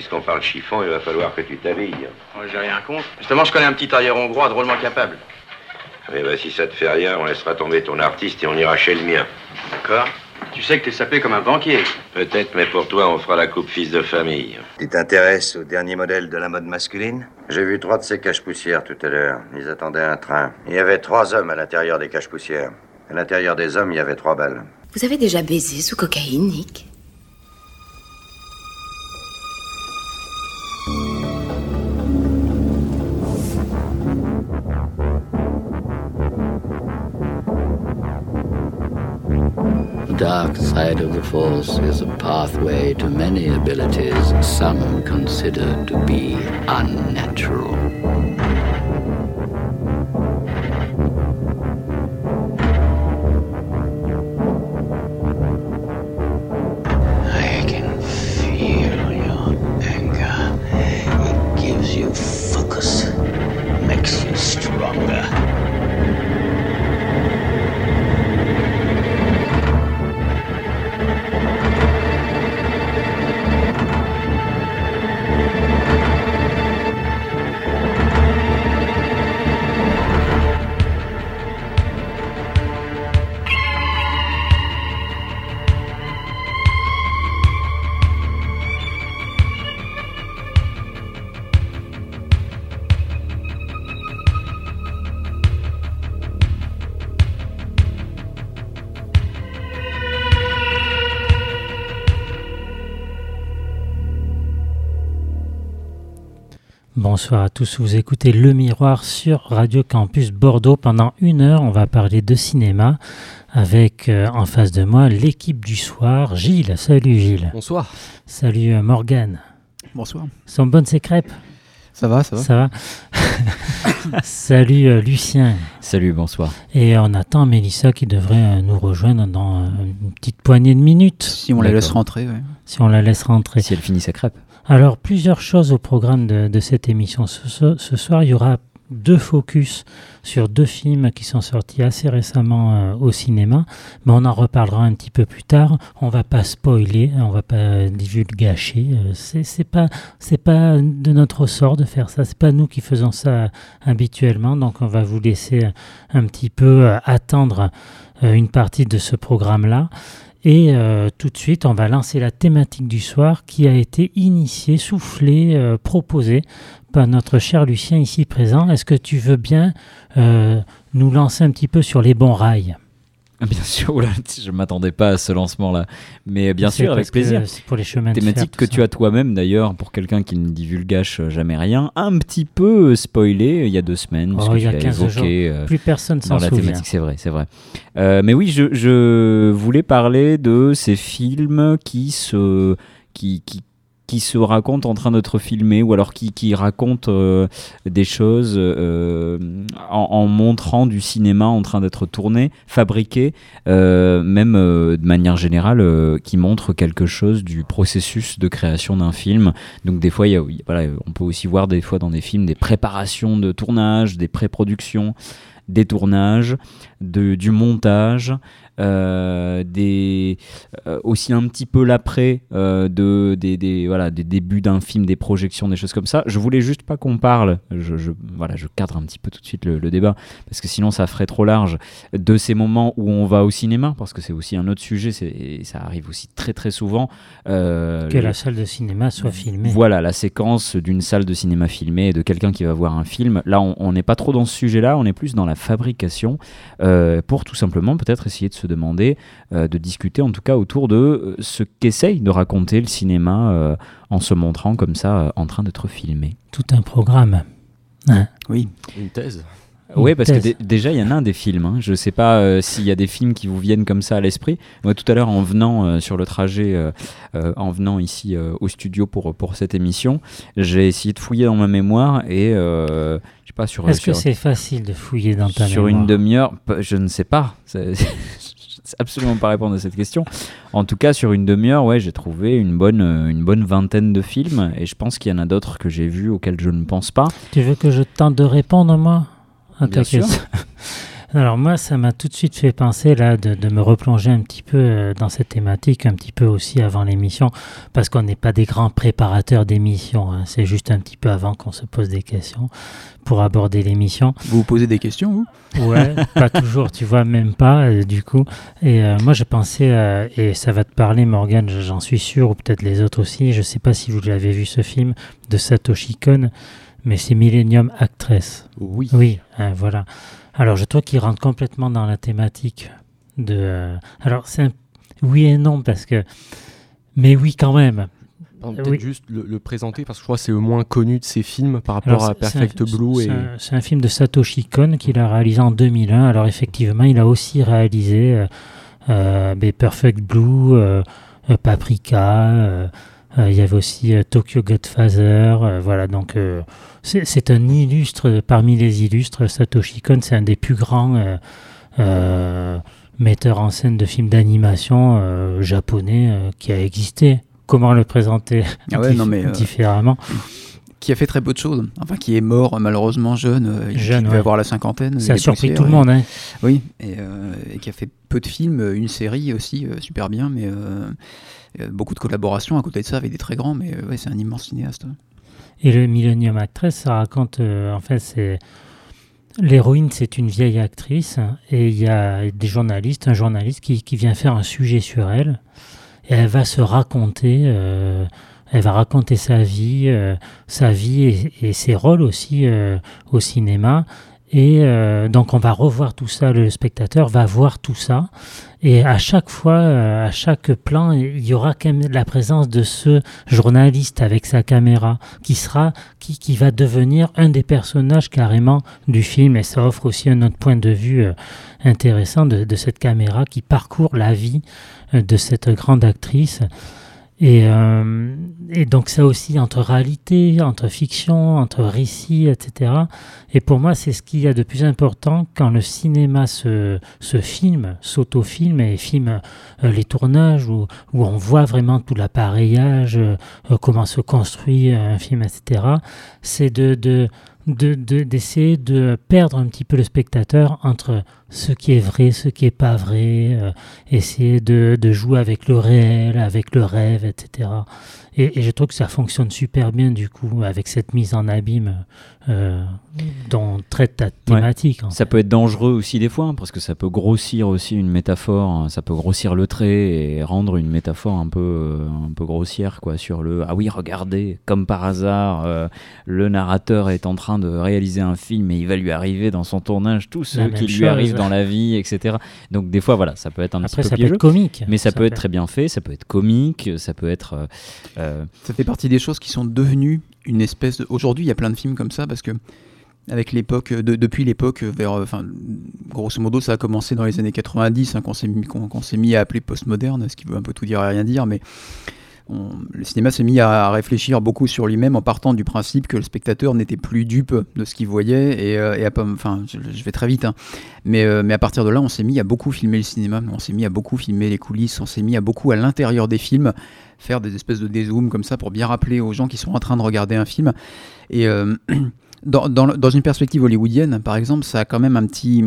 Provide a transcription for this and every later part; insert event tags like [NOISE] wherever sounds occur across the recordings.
puisqu'on parle chiffon, il va falloir que tu t'habilles. Moi, j'ai rien contre. Justement, je connais un petit tailleur hongrois drôlement capable. Eh ben, si ça te fait rien, on laissera tomber ton artiste et on ira chez le mien. D'accord Tu sais que t'es sapé comme un banquier. Peut-être, mais pour toi, on fera la coupe fils de famille. Tu t'intéresses au dernier modèle de la mode masculine? J'ai vu trois de ces caches-poussières tout à l'heure. Ils attendaient un train. Il y avait trois hommes à l'intérieur des caches-poussières. À l'intérieur des hommes, il y avait trois balles. Vous avez déjà baisé sous cocaïne, Nick? Side of the Force is a pathway to many abilities some consider to be unnatural. Bonsoir à tous, vous écoutez Le Miroir sur Radio Campus Bordeaux. Pendant une heure, on va parler de cinéma avec euh, en face de moi l'équipe du soir, Gilles. Salut Gilles. Bonsoir. Salut euh, Morgane. Bonsoir. Sont bonnes ces crêpes Ça va, ça va. Ça va [LAUGHS] Salut euh, Lucien. Salut, bonsoir. Et on attend Mélissa qui devrait euh, nous rejoindre dans euh, une petite poignée de minutes. Si on la laisse rentrer, ouais. Si on la laisse rentrer. Si elle finit sa crêpe. Alors, plusieurs choses au programme de, cette émission. Ce, soir, il y aura deux focus sur deux films qui sont sortis assez récemment euh, au cinéma, mais on en reparlera un petit peu plus tard. On va pas spoiler, on va pas divulgacher. euh, c'est pas c'est pas de notre ressort de faire ça. C'est pas nous qui faisons ça habituellement, donc on va vous laisser un petit peu euh, attendre euh, une partie de ce programme-là. Et euh, tout de suite, on va lancer la thématique du soir qui a été initiée, soufflée, euh, proposée par notre cher Lucien ici présent. Est-ce que tu veux bien euh, nous lancer un petit peu sur les bons rails? Bien sûr, oula, [LAUGHS] je m'attendais pas à ce lancement-là. Mais bien sûr, avec plaisir. C'est pour les chemins de fer, Thématique que ça. tu as toi-même d'ailleurs, pour quelqu'un qui ne divulgâche jamais rien, un petit peu spoilé il y a deux semaines, Oh, il y a tu l'as 15 évoqué, jours. euh, Plus personne s'en dans la souvient. thématique, c'est vrai, c'est vrai. Euh, mais oui, je, je voulais parler de ces films qui se, qui, qui, qui se racontent en train d'être filmés ou alors qui, qui racontent euh, des choses euh, en, montrant du cinéma en train d'être tourné, fabriqué, euh, même de manière générale, qui montrent quelque chose du processus de création d'un film. Donc des fois, y y a- voilà, on peut aussi voir des fois dans des films des préparations de tournage, des pré-productions, des tournages, de, du montage, des, euh, aussi un petit peu l'après euh, de, des, des, voilà, des débuts d'un film, des projections, des choses comme ça. Je voulais juste pas qu'on parle, je, je- voilà, je cadre un petit peu tout de suite le, le débat, parce que sinon ça ferait trop large, de ces moments où on va au cinéma, parce que c'est aussi un autre sujet, c'est- et ça arrive aussi très très souvent. euh, Que la salle de cinéma soit filmée. voilà, la séquence d'une salle de cinéma filmée et de quelqu'un qui va voir un film. Là, on- on n'est pas trop dans ce sujet-là, on est plus dans la fabrication, euh, pour tout simplement peut-être essayer de se demander, euh, de discuter en tout cas autour de euh, ce qu'essaye de raconter le cinéma euh, en se montrant comme ça euh, en train d'être filmé. Tout un programme. Hein Oui. Une thèse. Oui, parce que thèse. déjà, il y en a un des films. hein. Je ne sais pas euh, s'il y a des films qui vous viennent comme ça à l'esprit. Moi, tout à l'heure, en venant euh, sur le trajet, euh, euh, en venant ici euh, au studio pour, pour cette émission, j'ai essayé de fouiller dans ma mémoire et euh, je sais pas sur Est-ce que sur- c'est facile de fouiller dans ta sur mémoire? une demi-heure, je ne sais pas. Absolument pas répondre à cette question. En tout cas, sur une demi-heure, ouais, j'ai trouvé une bonne, euh, une bonne vingtaine de films et je pense qu'il y en a d'autres que j'ai vus auxquels je ne pense pas. Tu veux que je tente de répondre, moi? À Bien sûr. [LAUGHS] Alors moi, ça m'a tout de suite fait penser là de, de me replonger un petit peu euh, dans cette thématique, un petit peu aussi avant l'émission, parce qu'on n'est pas des grands préparateurs d'émissions. hein. C'est juste un petit peu avant qu'on se pose des questions pour aborder l'émission. Vous vous posez des questions, vous? Ouais, [LAUGHS] pas toujours, tu vois, même pas, euh, du coup. Et euh, moi, je pensais, euh, et ça va te parler, Morgane, j'en suis sûr, ou peut-être les autres aussi, je sais pas si vous l'avez vu ce film de Satoshi Kon, mais c'est Millennium Actress. Oui. Oui, hein, voilà. Alors, je trouve qu'il rentre complètement dans la thématique de. euh, alors, c'est un... oui et non, parce que. Mais oui, quand même. Pardon, Peut-être Oui. juste le, le présenter parce que je crois que c'est le moins connu de ses films par rapport Alors, à Perfect un- Blue. c'est Et... un- C'est un film de Satoshi Kon qu'il a réalisé en 2001. Alors effectivement, il a aussi réalisé euh, euh, ben, Perfect Blue, euh, euh, Paprika. Euh, il y avait aussi euh, Tokyo Godfather. euh, voilà, donc c'est un illustre parmi les illustres. Satoshi Kon, c'est un des plus grands metteurs en scène de films d'animation japonais qui a existé. Comment le présenter Ah ouais, dif- non, mais, différemment Qui a fait très peu de choses. Enfin, qui est mort malheureusement jeune. euh, Jeune, devait ouais. avoir la cinquantaine. Ça a il surpris tout le monde. Hein. Oui, et, euh, et qui a fait peu de films, une série aussi, euh, super bien, mais euh, beaucoup de collaborations à côté de ça avec des très grands, mais euh, ouais, c'est un immense cinéaste. Et le Millennium Actress, ça raconte, euh, en fait, c'est. L'héroïne, c'est une vieille actrice, et il y a des journalistes, un journaliste qui, qui vient faire un sujet sur elle, et elle va se raconter, euh, elle va raconter sa vie, sa vie et, ses rôles aussi au cinéma. Et euh, donc on va revoir tout ça, le spectateur va voir tout ça, et à chaque fois, euh, à chaque plan, il y aura quand même la présence de ce journaliste avec sa caméra qui sera, qui, qui va devenir un des personnages carrément du film, et ça offre aussi un autre point de vue euh, intéressant de, de cette caméra qui parcourt la vie euh, de cette grande actrice. Et, euh, et donc ça aussi entre réalité, entre fiction, entre récit, etc. Et pour moi, c'est ce qu'il y a de plus important quand le cinéma se, se filme, s'autofilme et filme euh, les tournages où, on voit vraiment tout l'appareillage, euh, comment se construit un film, etc. C'est de, de, de, de- d'essayer de perdre un petit peu le spectateur entre ce qui est vrai, ce qui est pas vrai, euh, essayer de, de jouer avec le réel, avec le rêve, etc. Et, et je trouve que ça fonctionne super bien du coup avec cette mise en abîme euh, dont traite ta thématique. Ça peut être dangereux aussi des fois, hein, parce que ça peut grossir aussi une métaphore, hein, ça peut grossir le trait et rendre une métaphore un peu, euh, un peu grossière quoi, sur le ah oui, regardez, comme par hasard, euh, le narrateur est en train de réaliser un film et il va lui arriver dans son tournage tout ce qui lui arrive dans la vie, etc. Donc des fois, voilà, ça peut être un Après, petit peu ça peut piégeux. être comique. Mais ça, Ça peut être très bien fait, ça peut être comique, ça peut être. euh, euh, Ça fait partie des choses qui sont devenues une espèce de... Aujourd'hui, il y a plein de films comme ça parce que avec l'époque, de- depuis l'époque vers, euh, enfin, grosso modo, ça a commencé dans les années 90, hein, qu'on s'est mis, qu'on- qu'on s'est mis à appeler postmoderne, ce qui veut un peu tout dire et rien dire, mais le cinéma s'est mis à, réfléchir beaucoup sur lui-même en partant du principe que le spectateur n'était plus dupe de ce qu'il voyait et, euh, à enfin, je, vais très vite, hein, mais, euh, mais à partir de là, on s'est mis à beaucoup filmer le cinéma, on s'est mis à beaucoup filmer les coulisses, on s'est mis à beaucoup à l'intérieur des films faire des espèces de dézooms comme ça pour bien rappeler aux gens qui sont en train de regarder un film. Et euh, [CLEARS THROAT] dans, dans une perspective hollywoodienne, par exemple, ça a quand même un petit.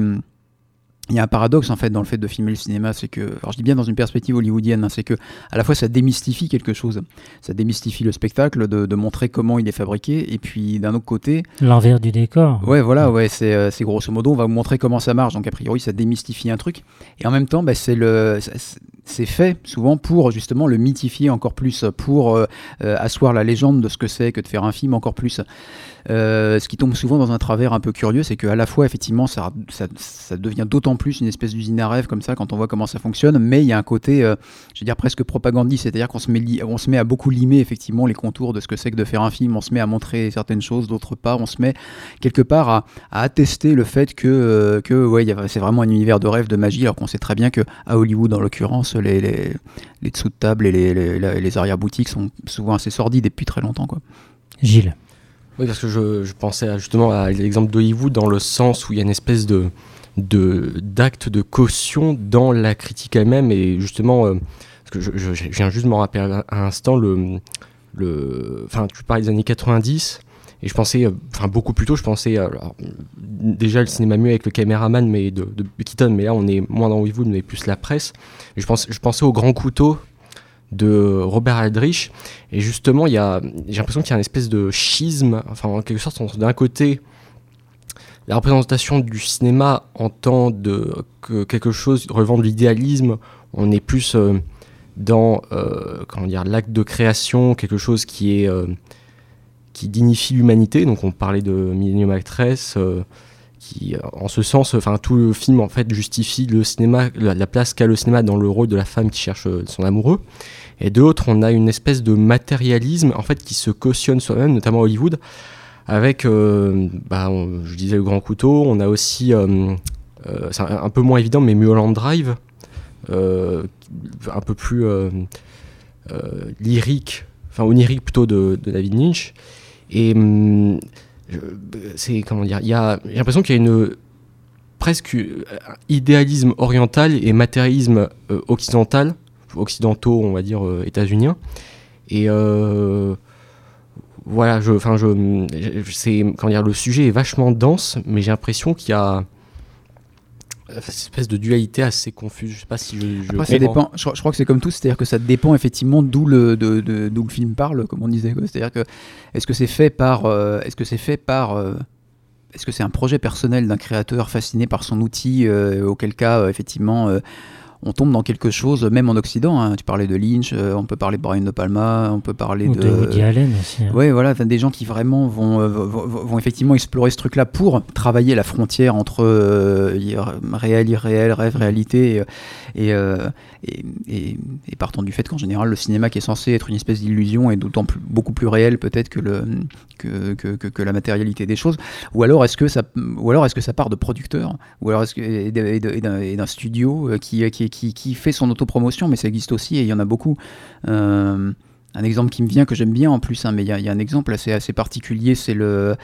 Il y a un paradoxe en fait dans le fait de filmer le cinéma, c'est que, alors je dis bien dans une perspective hollywoodienne, hein, c'est que à la fois ça démystifie quelque chose, ça démystifie le spectacle, de, de montrer comment il est fabriqué, et puis d'un autre côté, L'envers du décor. Ouais, voilà, ouais, c'est euh, c'est grosso modo, on va vous montrer comment ça marche. Donc, a priori, ça démystifie un truc. Et en même temps, bah, c'est le, c'est- c'est fait souvent pour justement le mythifier encore plus, pour euh, euh, asseoir la légende de ce que c'est que de faire un film encore plus. Euh, ce qui tombe souvent dans un travers un peu curieux, c'est qu'à la fois, effectivement, ça, devient d'autant plus une espèce d'usine à rêve comme ça quand on voit comment ça fonctionne, mais il y a un côté, euh, je veux dire, presque propagandiste, c'est-à-dire qu'on se, met à beaucoup limer effectivement les contours de ce que c'est que de faire un film, on se met à montrer certaines choses, d'autre part, on se met quelque part à, attester le fait que, euh, c'est vraiment un univers de rêve, de magie, alors qu'on sait très bien que à Hollywood, en l'occurrence, les, les, les dessous de table et les- les arrière-boutiques sont souvent assez sordides depuis très longtemps. Quoi. Gilles. Oui, parce que je, pensais justement à l'exemple d'Hollywood dans le sens où il y a une espèce de de- d'acte de, caution dans la critique elle-même et justement euh, parce que je, viens juste de me rappeler à l'instant le le tu parles des années 90 Et je pensais, enfin beaucoup plus tôt, je pensais déjà le cinéma muet avec le caméraman mais de, de Keaton, mais là on est moins dans Hollywood, mais plus la presse. Et je, pense, je pensais au grand couteau de Robert Aldrich. Et justement, il y a, j'ai l'impression qu'il y a une espèce de schisme, enfin en quelque sorte, d'un côté, la représentation du cinéma en tant de que quelque chose relevant de l'idéalisme, on est plus euh, dans euh, comment dire l'acte de création, quelque chose qui est euh, qui dignifie l'humanité. Donc on parlait de Millennium Actress, qui en ce sens, enfin tout le film en fait justifie le cinéma, la place qu'a le cinéma dans le rôle de la femme qui cherche son amoureux. Et d'autres, on a une espèce de matérialisme en fait qui se cautionne soi-même, notamment Hollywood, avec, euh, bah, je disais le grand couteau. On a aussi, euh, euh, c'est un, peu moins évident, mais Mulholland Drive, un peu plus lyrique, enfin onirique plutôt de, David Lynch. Et hum, c'est comment dire, il y a, j'ai l'impression qu'il y a une presque idéalisme oriental et matérialisme occidental occidentaux, on va dire euh, états-uniens. Et euh, voilà, je, enfin, je, c'est, comment dire, le sujet est vachement dense, mais j'ai l'impression qu'il y a espèce de dualité assez confuse. Je sais pas si je. ça dépend. Je, crois que c'est comme tout, c'est-à-dire que ça dépend effectivement d'où le, de, d'où le film parle, comme on disait. C'est-à-dire que est-ce que c'est fait par, euh, est-ce que c'est fait par, est-ce que c'est un projet personnel d'un créateur fasciné par son outil, auquel cas effectivement on tombe dans quelque chose, même en Occident. Hein. Tu parlais de Lynch, euh, on peut parler de Brian De Palma, on peut parler de, de Woody Allen aussi. Hein. Oui, voilà, des gens qui vraiment euh, vont, vont, effectivement explorer ce truc-là pour travailler la frontière entre euh, réel, irréel, rêve, réalité, et, et, partant du fait qu'en général, le cinéma qui est censé être une espèce d'illusion est d'autant plus, beaucoup plus réel peut-être que, le, que, que, que, la matérialité des choses. Ou alors est-ce que ça, ou alors est-ce que ça part de producteurs, ou alors est-ce que et d'un studio qui, qui qui, fait son autopromotion, mais ça existe aussi et il y en a beaucoup. Euh, un exemple qui me vient, que j'aime bien en plus, hein, mais il y, a un exemple assez, particulier, c'est le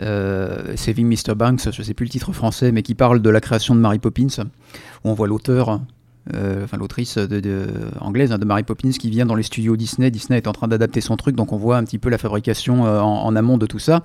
euh, Saving Mr. Banks, je ne sais plus le titre français, mais qui parle de la création de Mary Poppins, où on voit l'auteur euh, enfin l'autrice anglaise hein, de Mary Poppins qui vient dans les studios Disney. Disney est en train d'adapter son truc, donc on voit un petit peu la fabrication en, amont de tout ça.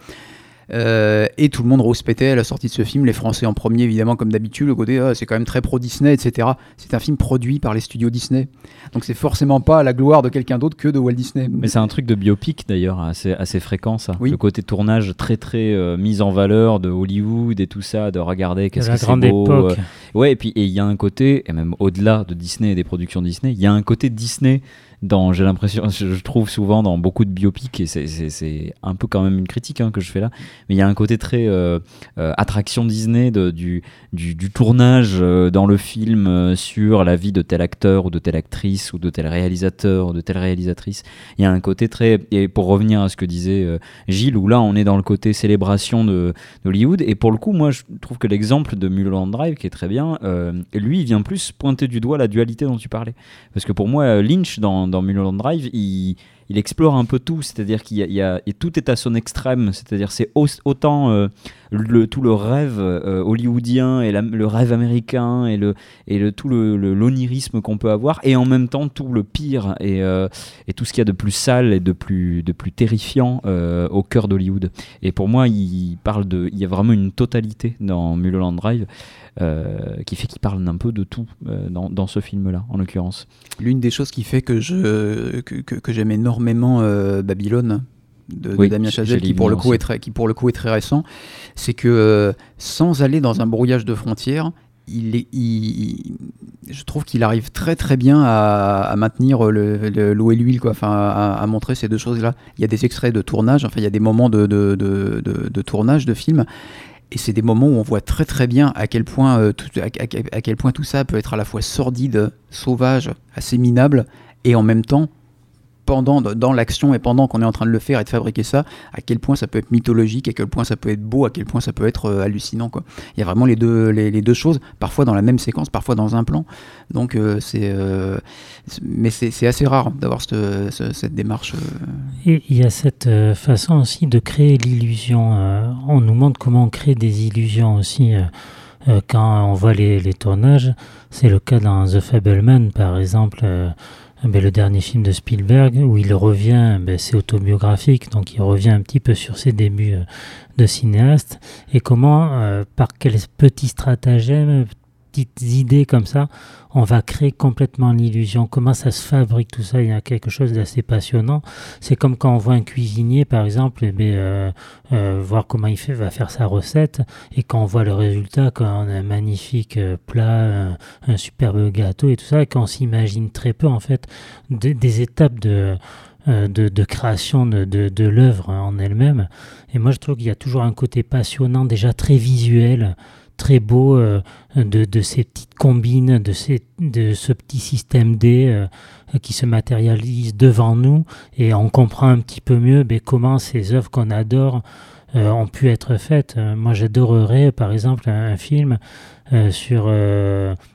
Euh, et tout le monde rouspétait à la sortie de ce film, les Français en premier évidemment comme d'habitude, le côté ah, c'est quand même très pro Disney, etc. C'est un film produit par les studios Disney, donc c'est forcément pas à la gloire de quelqu'un d'autre que de Walt Disney. Mais c'est un truc de biopic d'ailleurs assez, assez fréquent ça, le côté tournage très très euh, mis en valeur de Hollywood et tout ça, de regarder qu'est-ce que c'est beau. Époque. Euh. Ouais et puis il y a un côté, et même au-delà de Disney et des productions Disney, il y a un côté Disney dans j'ai l'impression je trouve souvent dans beaucoup de biopics et c'est un peu quand même une critique hein, que je fais là mais il y a un côté très euh, euh, attraction Disney du, tournage euh, dans le film sur la vie de tel acteur ou de telle actrice ou de tel réalisateur ou de telle réalisatrice. Il y a un côté très et pour revenir à ce que disait Gilles où là on est dans le côté célébration de d'Hollywood et pour le coup moi je trouve que l'exemple de Mulholland Drive qui est très bien lui il vient plus pointer du doigt la dualité dont tu parlais. Parce que pour moi Lynch dans dans Mulholland Drive, il, explore un peu tout, c'est-à-dire qu'il y, a, et tout est à son extrême, c'est-à-dire c'est autant euh, le, tout le rêve euh, hollywoodien et le rêve américain et le et le tout le l'onirisme qu'on peut avoir et en même temps tout le pire et, euh, et tout ce qu'il y a de plus sale et de plus de plus terrifiant au cœur d'Hollywood. Et pour moi, il parle de, il y a vraiment une totalité dans Mulholland Drive. Qui fait qu'il parle un peu de tout dans, dans, ce film-là, en l'occurrence. L'une des choses qui fait que je que, que, que j'aime énormément euh, Babylone de, Damien Chazelle qui pour le coup est très, qui pour le coup est très récent, c'est que euh, sans aller dans un brouillage de frontières, il, est, je trouve qu'il arrive très très bien à, maintenir l'eau et l'huile, quoi, enfin à, montrer ces deux choses-là. Il y a des extraits de tournage, enfin il y a des moments de, de, de, tournage de films, et c'est des moments où on voit très très bien à quel point euh, à, quel point tout ça peut être à la fois sordide, sauvage, assez minable, et en même temps pendant, dans l'action et pendant qu'on est en train de le faire et de fabriquer ça, à quel point ça peut être mythologique, à quel point ça peut être beau, à quel point ça peut être euh, hallucinant. Quoi. Il y a vraiment les deux, les, deux choses, parfois dans la même séquence, parfois dans un plan. Donc euh, c'est, euh, mais c'est, assez rare d'avoir cette, cette démarche. Et il y a cette façon aussi de créer l'illusion. on nous montre comment on crée des illusions aussi. quand on voit les, les tournages, c'est le cas dans The Fableman par exemple ben, le dernier film de Spielberg où il revient, ben, c'est autobiographique, donc il revient un petit peu sur ses débuts euh, de cinéaste. Et comment, euh, par quels petits stratagèmes, petites idées comme ça, on va créer complètement l'illusion. Comment ça se fabrique tout ça? Il y a quelque chose d'assez passionnant. C'est comme quand on voit un cuisinier, par exemple, eh bien, euh, euh, voir comment il fait, va faire sa recette, et quand on voit le résultat, quand on a un magnifique euh, plat, un, superbe gâteau et tout ça, et qu'on s'imagine très peu en fait des étapes de de, création de, de l'œuvre en elle-même. Et moi, je trouve qu'il y a toujours un côté passionnant, déjà très visuel, très beau euh, de, ces petites combines, de, ces, de ce petit système D euh, qui se matérialise devant nous et on comprend un petit peu mieux ben, comment ces œuvres qu'on adore euh, ont pu être faites. moi j'adorerais par exemple un, film sur,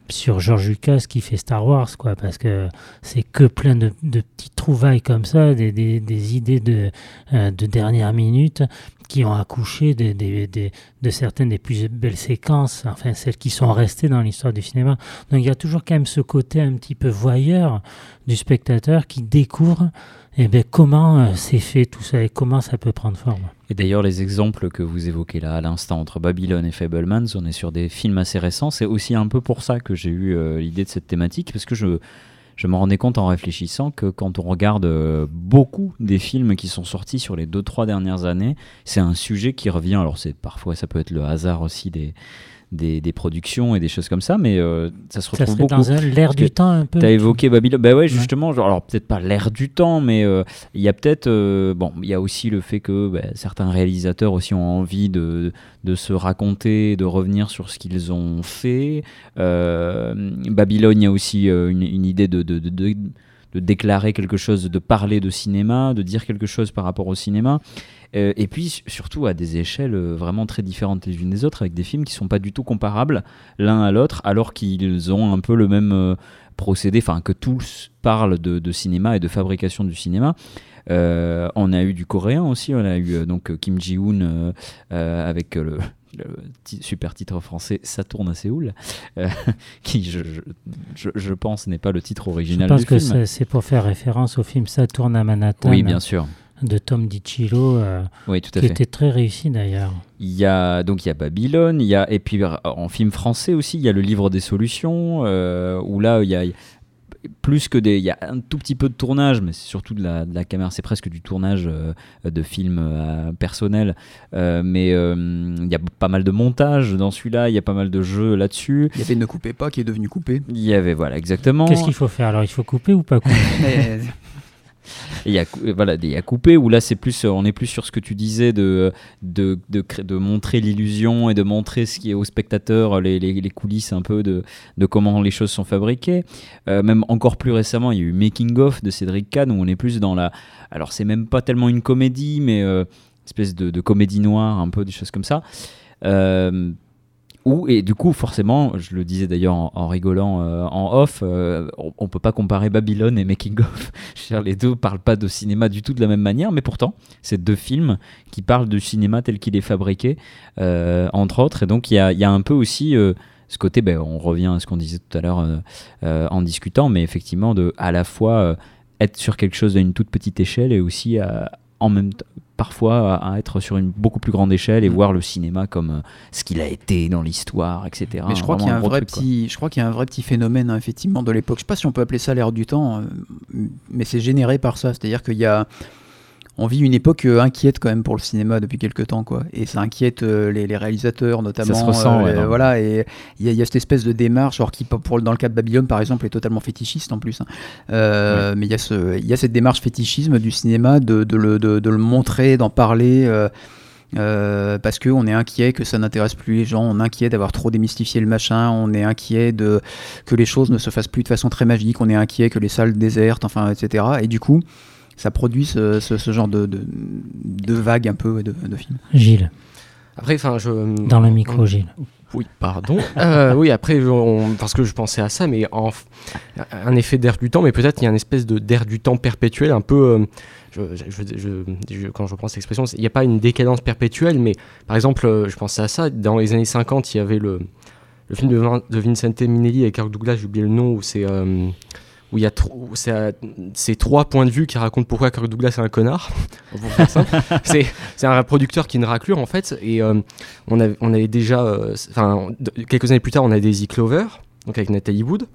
sur George Lucas qui fait Star Wars, quoi, parce que c'est que plein de, de, petites trouvailles comme ça, des, des, des idées de, de dernière minute qui ont accouché de, de, certaines des plus belles séquences, enfin celles qui sont restées dans l'histoire du cinéma. Donc il y a toujours quand même ce côté un petit peu voyeur du spectateur qui découvre eh bien, comment euh, c'est fait tout ça et comment ça peut prendre forme. Et d'ailleurs, les exemples que vous évoquez là à l'instant entre Babylone et Fablemans, on est sur des films assez récents. C'est aussi un peu pour ça que j'ai eu euh, l'idée de cette thématique, parce que je je me rendais compte en réfléchissant que quand on regarde euh, beaucoup des films qui sont sortis sur les 2-3 dernières années, c'est un sujet qui revient. Alors parfois ça peut être le hasard aussi des, des, productions et des choses comme ça, mais euh, ça se retrouve beaucoup. dans l'air du temps un peu. Tu as évoqué Babylone. Bah ouais, justement, genre, alors peut-être pas l'air du temps, mais euh, il y a peut-être. Euh, bon, il y a aussi le fait que bah, certains réalisateurs aussi ont envie de, de se raconter, de revenir sur ce qu'ils ont fait. Babylone, il y a aussi une, une, idée de, de, de, de déclarer quelque chose, de parler de cinéma, de dire quelque chose par rapport au cinéma. Euh, et puis surtout à des échelles euh, vraiment très différentes les unes des autres, avec des films qui sont pas du tout comparables l'un à l'autre, alors qu'ils ont un peu le même euh, procédé, enfin que tous parlent de, cinéma et de fabrication du cinéma. on a eu du coréen aussi, on a eu donc Kim Ji-woon avec le, super titre français Ça tourne à Séoul, [LAUGHS] qui je, je, je, pense n'est pas le titre original je pense que c'est pour faire référence au film Ça tourne à Manhattan. Oui, bien sûr de Tom DiCillo, euh, qui était très réussi d'ailleurs. Il y a donc il y a Babylone, il y a et puis euh, en film français aussi il y a le livre des solutions euh, où là il y a plus que des il y a un tout petit peu de tournage mais c'est surtout de la, de la caméra c'est presque du tournage de films personnels mais il y a pas mal de montage dans celui-là il y a pas mal de jeux là-dessus. Il y avait ne coupez pas qui est devenu coupé il y avait voilà exactement. Qu'est-ce qu'il faut faire? Alors il faut couper ou pas couper? [LAUGHS] [LAUGHS] il y a voilà a coupé où là c'est plus on est plus sur ce que tu disais de de, de, montrer l'illusion et de montrer ce qui est au spectateur les, les, coulisses un peu de, de comment les choses sont fabriquées. Euh, même encore plus récemment il y a eu Making of de Cédric Kahn où on est plus dans la alors c'est même pas tellement une comédie mais euh, espèce de, de, comédie noire un peu des choses comme ça. Euh, et du coup, forcément, je le disais d'ailleurs en, rigolant euh, en off, euh, on, ne peut pas comparer Babylone et Making of. [LAUGHS] les deux parlent pas de cinéma du tout de la même manière, mais pourtant, c'est deux films qui parlent de cinéma tel qu'il est fabriqué, euh, entre autres. Et donc, il y a, y a, un peu aussi ce côté, ben, on revient à ce qu'on disait tout à l'heure en discutant, mais effectivement, de à la fois être sur quelque chose à une toute petite échelle et aussi en même temps parfois à, être sur une beaucoup plus grande échelle et mm. voir le cinéma comme euh, ce qu'il a été dans l'histoire, etc. Mais je crois qu'il y a un, vrai petit, je crois qu'il y a un vrai petit phénomène hein, effectivement de l'époque. Je sais pas si on peut appeler ça l'ère du temps, euh, mais c'est généré par ça. C'est-à-dire qu'il y a on vit une époque euh, inquiète quand même pour le cinéma depuis quelques temps quoi et ça inquiète les, réalisateurs notamment ça se ressent, voilà et il y, a cette espèce de démarche genre qui pour dans le cas de Babylone par exemple est totalement fétichiste en plus hein. mais il y a ce il y a cette démarche fétichisme du cinéma de, de, le, de le, montrer d'en parler euh, parce qu'on est inquiet que ça n'intéresse plus les gens, on est inquiet d'avoir trop démystifié le machin, on est inquiet de, que les choses ne se fassent plus de façon très magique, on est inquiet que les salles désertent, enfin, etc. Et du coup, ça produit ce, genre de, de, vague un peu de, de films. Gilles. Après, enfin, je. Dans le micro, Gilles. Oui, pardon. [LAUGHS] Euh, oui, après, parce que je pensais à ça, mais en, un effet d'air du temps, mais peut-être il y a une espèce de d'air du temps perpétuel, un peu. Euh, je, quand je prends cette expression, il n'y a pas une décadence perpétuelle, mais par exemple, euh, je pensais à ça, dans les années 50, il y avait le, le film de, de Vincente Minnelli avec Kirk Douglas, j'ai oublié le nom, où c'est où il y a trop- c'est trois points de vue qui racontent pourquoi Kirk Douglas est un connard. [LAUGHS] [LAUGHS] C'est un producteur qui est une raclure en fait. Et euh, on, avait, on avait déjà, euh, enfin quelques années plus tard, on a Daisy Clover, donc avec Nathalie Wood.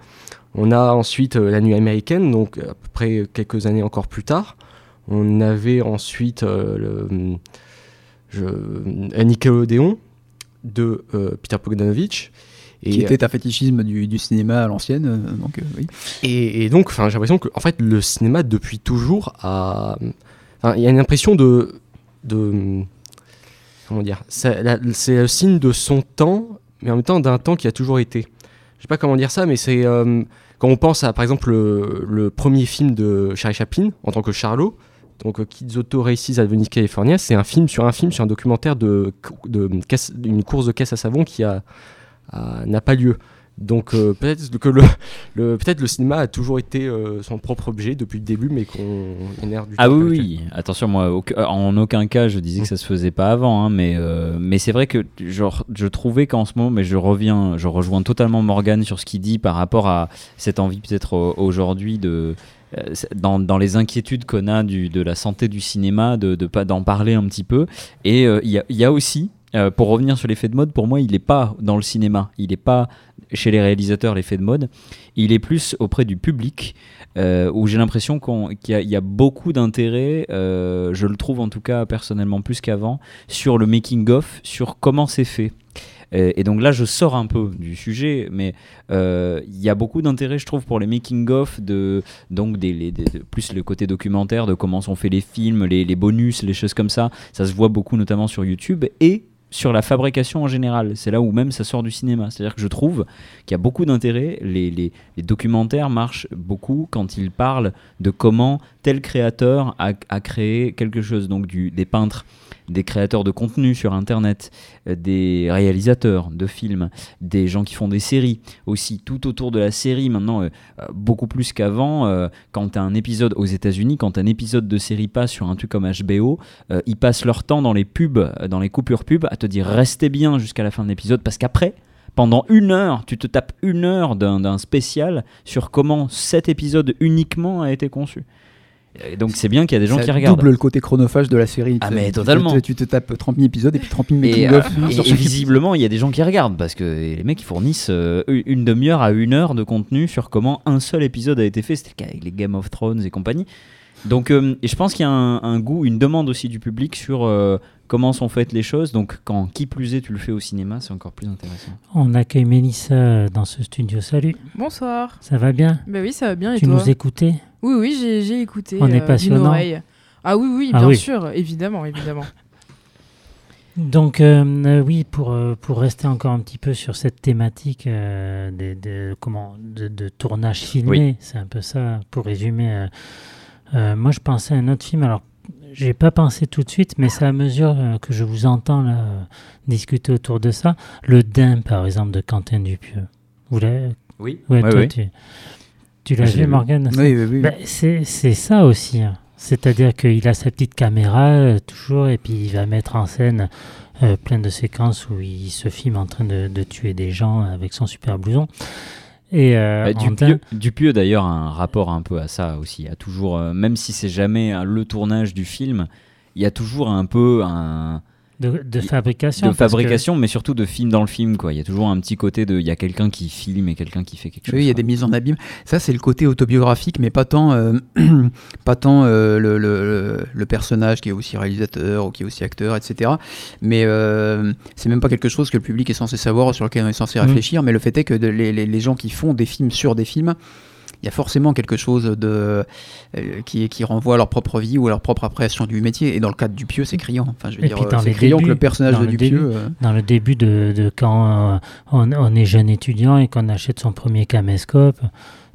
On a ensuite euh, La Nuit américaine, donc à peu près quelques années encore plus tard. On avait ensuite le, je, Nickelodeon de Peter Bogdanovich. Et, Qui était un fétichisme du, du cinéma à l'ancienne. euh, donc, euh, oui. et, et donc, j'ai l'impression que, en fait, le cinéma depuis toujours a, il y a une impression de, de, comment dire, c'est le signe de son temps, mais en même temps d'un temps qui a toujours été. Je sais pas comment dire ça, mais c'est euh, quand on pense à, par exemple, le, le premier film de Charlie Chaplin en tant que Charlot. Donc, euh, Kids Auto Races at Venice, California, c'est un film sur un film sur un documentaire de, course de caisse à savon qui a- n'a pas lieu. Donc euh, peut-être que le, le peut-être le cinéma a toujours été euh, son propre objet depuis le début, mais qu'on on erre du Ah oui, oui. Attention, moi, euh, en aucun cas, je disais que ça se faisait pas avant, hein, mais, euh, mais c'est vrai que genre, je trouvais qu'en ce moment, mais je reviens, je rejoins totalement Morgan sur ce qu'il dit par rapport à cette envie peut-être aujourd'hui de dans, dans les inquiétudes qu'on a du, de la santé du cinéma, de, d'en parler un petit peu. Et il y, a, il y a aussi, euh, pour revenir sur l'effet de mode, pour moi, il n'est pas dans le cinéma, il n'est pas chez les réalisateurs l'effet de mode, il est plus auprès du public. euh, où j'ai l'impression qu'il y, a- beaucoup d'intérêt, euh, je le trouve en tout cas personnellement plus qu'avant, sur le making-of, sur comment c'est fait. Et donc là, je sors un peu du sujet, mais il y a beaucoup d'intérêt, je trouve, pour les making-of, de, donc plus le côté documentaire de comment sont faits les films, les, les bonus, les choses comme ça. Ça se voit beaucoup, notamment sur YouTube. Et sur la fabrication en général. C'est là où même ça sort du cinéma. C'est-à-dire que je trouve qu'il y a beaucoup d'intérêt. Les, documentaires marchent beaucoup quand ils parlent de comment tel créateur a, a créé quelque chose. Donc du, des peintres, des créateurs de contenu sur Internet, euh, des réalisateurs de films, des gens qui font des séries aussi. Tout autour de la série maintenant, euh, euh, beaucoup plus qu'avant. quand un épisode aux États-Unis, quand un épisode de série passe sur un truc comme HBO, ils passent leur temps dans les pubs, dans les coupures pubs, à te dire restez bien jusqu'à la fin de l'épisode parce qu'après, pendant une heure, tu te tapes une heure d'un spécial sur comment cet épisode uniquement a été conçu. Et donc c'est bien qu'il y a des gens Ça qui regardent. double le côté chronophage de la série. Ah, Tu- mais totalement. Tu, tu te tapes 30 000 épisodes et puis 30 000 Et, making euh, of et- et visiblement, il y a des gens qui regardent parce que les mecs ils fournissent euh, une demi-heure à une heure de contenu sur comment un seul épisode a été fait. C'était le cas avec les Game of Thrones et compagnie. Donc, euh, et je pense qu'il y a un, un goût, une demande aussi du public sur euh, comment sont faites les choses. Donc, quand qui plus est, tu le fais au cinéma, c'est encore plus intéressant. On accueille Mélissa dans ce studio. Salut, Bonsoir. ça va bien? Bah oui, ça va bien et Tu toi? nous écoutais? Oui, oui, j'ai j'ai écouté. On est euh, d'une passionnant. oreille. Ah oui, oui, Ah bien oui. sûr, évidemment, évidemment. Donc euh, euh, oui, pour, pour rester encore un petit peu sur cette thématique euh, de, de- comment, de, de tournage filmé, Oui. c'est un peu ça, pour résumer. euh, euh, moi, je pensais à un autre film, alors j'ai pas pensé tout de suite, mais c'est à mesure euh, que je vous entends là, discuter autour de ça. Le Dain, par exemple, de Quentin Dupieux. Vous l'avez? Oui, Ouais, Ouais, toi, ouais. tu, tu l'as l'ai vu. Morgane Oui, oui, oui. Ben, c'est c'est ça aussi. hein. C'est-à-dire qu'il a sa petite caméra euh, toujours et puis il va mettre en scène euh, plein de séquences où il se filme en train de, de tuer des gens avec son super blouson. Et euh, Bah, Dupieux, d'ailleurs a un rapport un peu à ça aussi. Il y a toujours, euh, même si c'est jamais euh, le tournage du film, il y a toujours un peu un de, fabrication. de que- fabrication, mais surtout de film dans le film. Quoi. Il y a toujours un petit côté de, il y a quelqu'un qui filme et quelqu'un qui fait quelque chose. Oui, il y a des mises en abîme. Ça, c'est le côté autobiographique, mais pas tant, euh, [CLEARS THROAT] pas tant euh, le, le- le- personnage qui est aussi réalisateur ou qui est aussi acteur, etc. Mais euh, c'est même pas quelque chose que le public est censé savoir, sur lequel on est censé Mhm. réfléchir. Mais le fait est que de- les, les- les gens qui font des films sur des films, il y a forcément quelque chose de, euh, qui, qui renvoie à leur propre vie ou à leur propre appréciation du métier. Et dans le cas de Dupieux, c'est criant. Enfin, je veux Et dire, euh, c'est criant que débuts, le personnage de le Dupieux. début, euh, Dans le début de, de quand on, on est jeune étudiant et qu'on achète son premier caméscope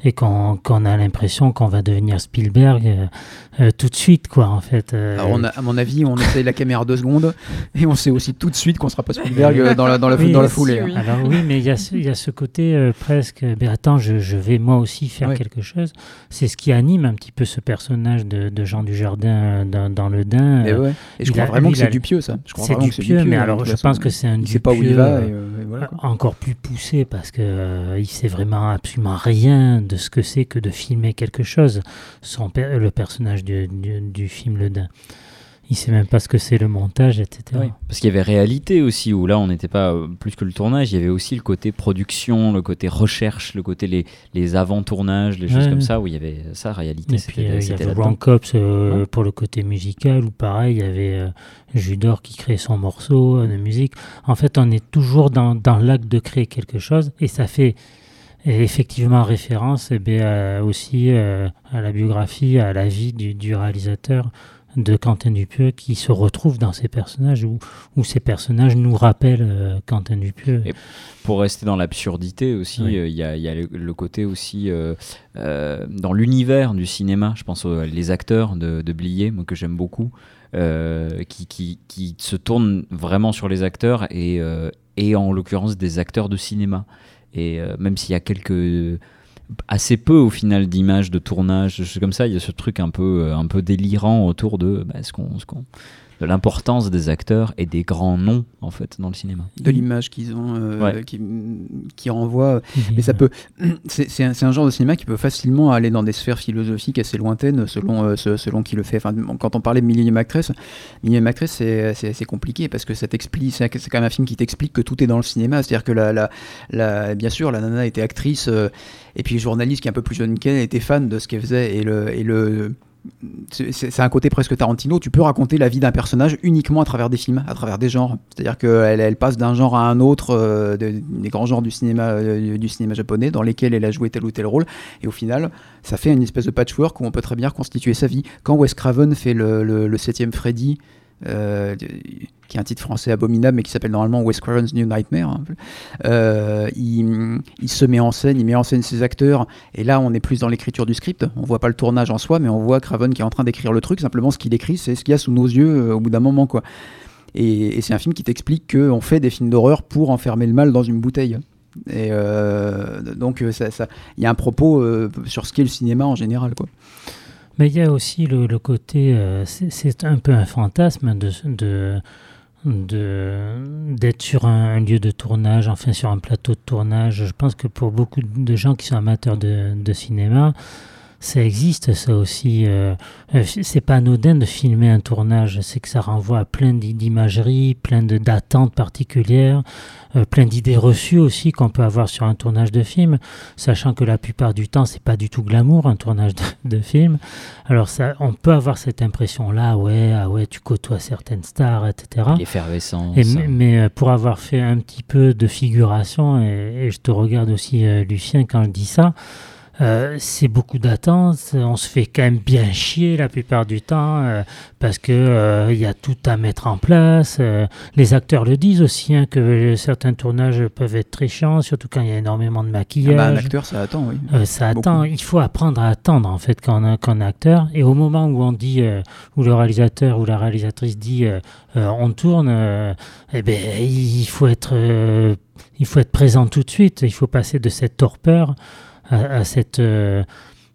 et qu'on a l'impression qu'on va devenir Spielberg euh, euh, tout de suite, quoi, en fait. euh. Alors, on a- à mon avis, on essaye la caméra deux secondes et on sait aussi tout de suite qu'on sera pas Spielberg dans la, dans la, Oui, dans la foulée. oui. hein. Alors oui, mais il y a ce, il y a ce côté presque, ben attends, je, je vais moi aussi faire quelque chose. C'est ce qui anime un petit peu ce personnage de, de Jean Dujardin dans, dans le Dain. Mais euh, ouais. Et je il crois a- vraiment que c'est Dupieux, ça. C'est du que pieux, mais hein, alors je pense que c'est un sait pas où il Dupieux, va. et, euh, et voilà, encore plus poussé parce que euh, il sait vraiment absolument rien de de ce que c'est que de filmer quelque chose. Son, le personnage du, du, du film Le Dain il sait même pas ce que c'est le montage, etc. parce qu'il y avait réalité aussi, où là on n'était pas euh, plus que le tournage, il y avait aussi le côté production, le côté recherche, le côté les, les avant-tournages, les choses comme ça, où il y avait ça, réalité. Et puis euh, il y avait Ron Cops euh, pour le côté musical, ou pareil, il y avait Judor qui créait son morceau de musique. En fait, on est toujours dans, dans l'acte de créer quelque chose, et ça fait effectivement référence eh bien, aussi à la biographie, à la vie du, du réalisateur de Quentin Dupieux qui se retrouve dans ces personnages où, où ces personnages nous rappellent euh, Quentin Dupieux. Et pour rester dans l'absurdité aussi, euh, il y, a, y, a le, côté aussi euh, dans l'univers du cinéma. Je pense aux les acteurs de, de Blier, moi que j'aime beaucoup, qui, qui, qui, se tournent vraiment sur les acteurs et, et en l'occurrence des acteurs de cinéma. Et même s'il y a quelques assez peu au final d'images de tournage, comme ça. Il y a ce truc un peu, euh, un peu délirant autour de bah, ce qu'on, de l'importance des acteurs et des grands noms en fait dans le cinéma. De l'image qu'ils ont, euh, qui, qui, renvoie. [LAUGHS] Mais ça peut, c'est un, un, genre de cinéma qui peut facilement aller dans des sphères philosophiques assez lointaines selon euh, selon qui le fait. Enfin, quand on parlait de Millennium Actress, Millennium Actress c'est assez compliqué parce que ça t'explique, c'est quand même un film qui t'explique que tout est dans le cinéma. C'est-à-dire que la, la, la, bien sûr la nana était actrice euh, et puis journaliste qui est un peu plus jeune qu'elle était fan de ce qu'elle faisait et le et le c'est un côté presque Tarantino. Tu peux raconter la vie d'un personnage uniquement à travers des films, à travers des genres. C'est-à-dire qu'elle elle passe d'un genre à un autre, euh, des, grands genres du cinéma, euh, du cinéma japonais, dans lesquels elle a joué tel ou tel rôle. Et au final, ça fait une espèce de patchwork où on peut très bien reconstituer sa vie. Quand Wes Craven fait le, le, 7 Freddy, euh, qui est un titre français abominable, mais qui s'appelle normalement Wes Craven's New Nightmare. Hein, euh, il, se met en scène, il met en scène ses acteurs, et là on est plus dans l'écriture du script. On voit pas le tournage en soi, mais on voit Craven qui est en train d'écrire le truc. Simplement, ce qu'il écrit, c'est ce qu'il y a sous nos yeux euh, au bout d'un moment, quoi. Et, c'est un film qui t'explique qu'on fait des films d'horreur pour enfermer le mal dans une bouteille. Et donc, il y a un propos sur ce qu'est le cinéma en général, quoi. Mais il y a aussi le, le côté, euh, c'est un peu un fantasme de, de d'être sur un, lieu de tournage, enfin sur un plateau de tournage. Je pense que pour beaucoup de gens qui sont amateurs de, de cinéma, ça existe ça aussi. Euh, euh, c'est pas anodin de filmer un tournage, c'est que ça renvoie à plein d'imageries, plein d'attentes particulières, euh, plein d'idées reçues aussi qu'on peut avoir sur un tournage de film, sachant que la plupart du temps c'est pas du tout glamour un tournage de, [LAUGHS] film. Alors ça, on peut avoir cette impression là, ouais, ah ouais, tu côtoies certaines stars, etc. L'effervescence. Mais, mais, pour avoir fait un petit peu de figuration, et, et je te regarde aussi Lucien quand je dis ça. Euh, c'est beaucoup d'attentes. On se fait quand même bien chier la plupart du temps euh, parce que euh, il y a tout à mettre en place. les acteurs le disent aussi hein, que certains tournages peuvent être très chiants, surtout quand il y a énormément de maquillage. Ah bah, un acteur, ça attend, oui. ça attend. Il faut apprendre à attendre en fait quand on, est acteur. Et au moment où on dit, où le réalisateur ou la réalisatrice dit, on tourne, eh ben il faut être, il faut être présent tout de suite. Il faut passer de cette torpeur à, cette, euh,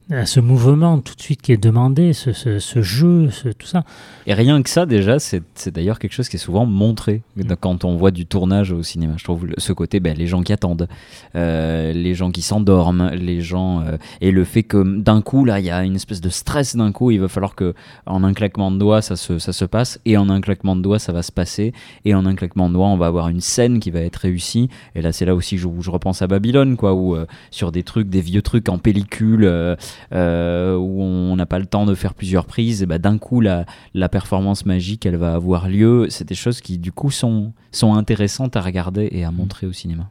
à ce mouvement tout de suite qui est demandé, ce, ce, jeu, ce, tout ça. Et rien que ça, déjà, c'est d'ailleurs quelque chose qui est souvent montré mm. quand on voit du tournage au cinéma. Je trouve ce côté, ben, les gens qui attendent, euh, les gens qui s'endorment, les gens. Euh, et le fait que d'un coup, là, il y a une espèce de stress d'un coup, il va falloir que en un claquement de doigts, ça se, ça se passe, et en un claquement de doigts, ça va se passer, et en un claquement de doigts, on va avoir une scène qui va être réussie. Et là, c'est là aussi où je repense à Babylone, quoi, où euh, sur des trucs, des vieux trucs en pellicule. Euh, où on n'a pas le temps de faire plusieurs prises, et bah, d'un coup la, la performance magique elle va avoir lieu. C'est des choses qui du coup sont, sont intéressantes à regarder et à montrer au cinéma.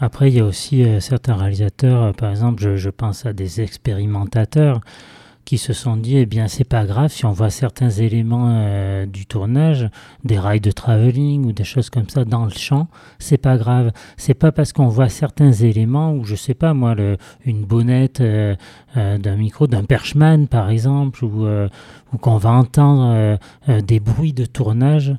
Après, il y a aussi euh, certains réalisateurs, euh, par exemple, je, je, pense à des expérimentateurs qui se sont dit eh bien c'est pas grave si on voit certains éléments euh, du tournage des rails de travelling ou des choses comme ça dans le champ c'est pas grave. C'est pas parce qu'on voit certains éléments ou je sais pas moi le, une bonnette euh, euh, d'un micro d'un perchman par exemple ou, ou qu'on va entendre des bruits de tournage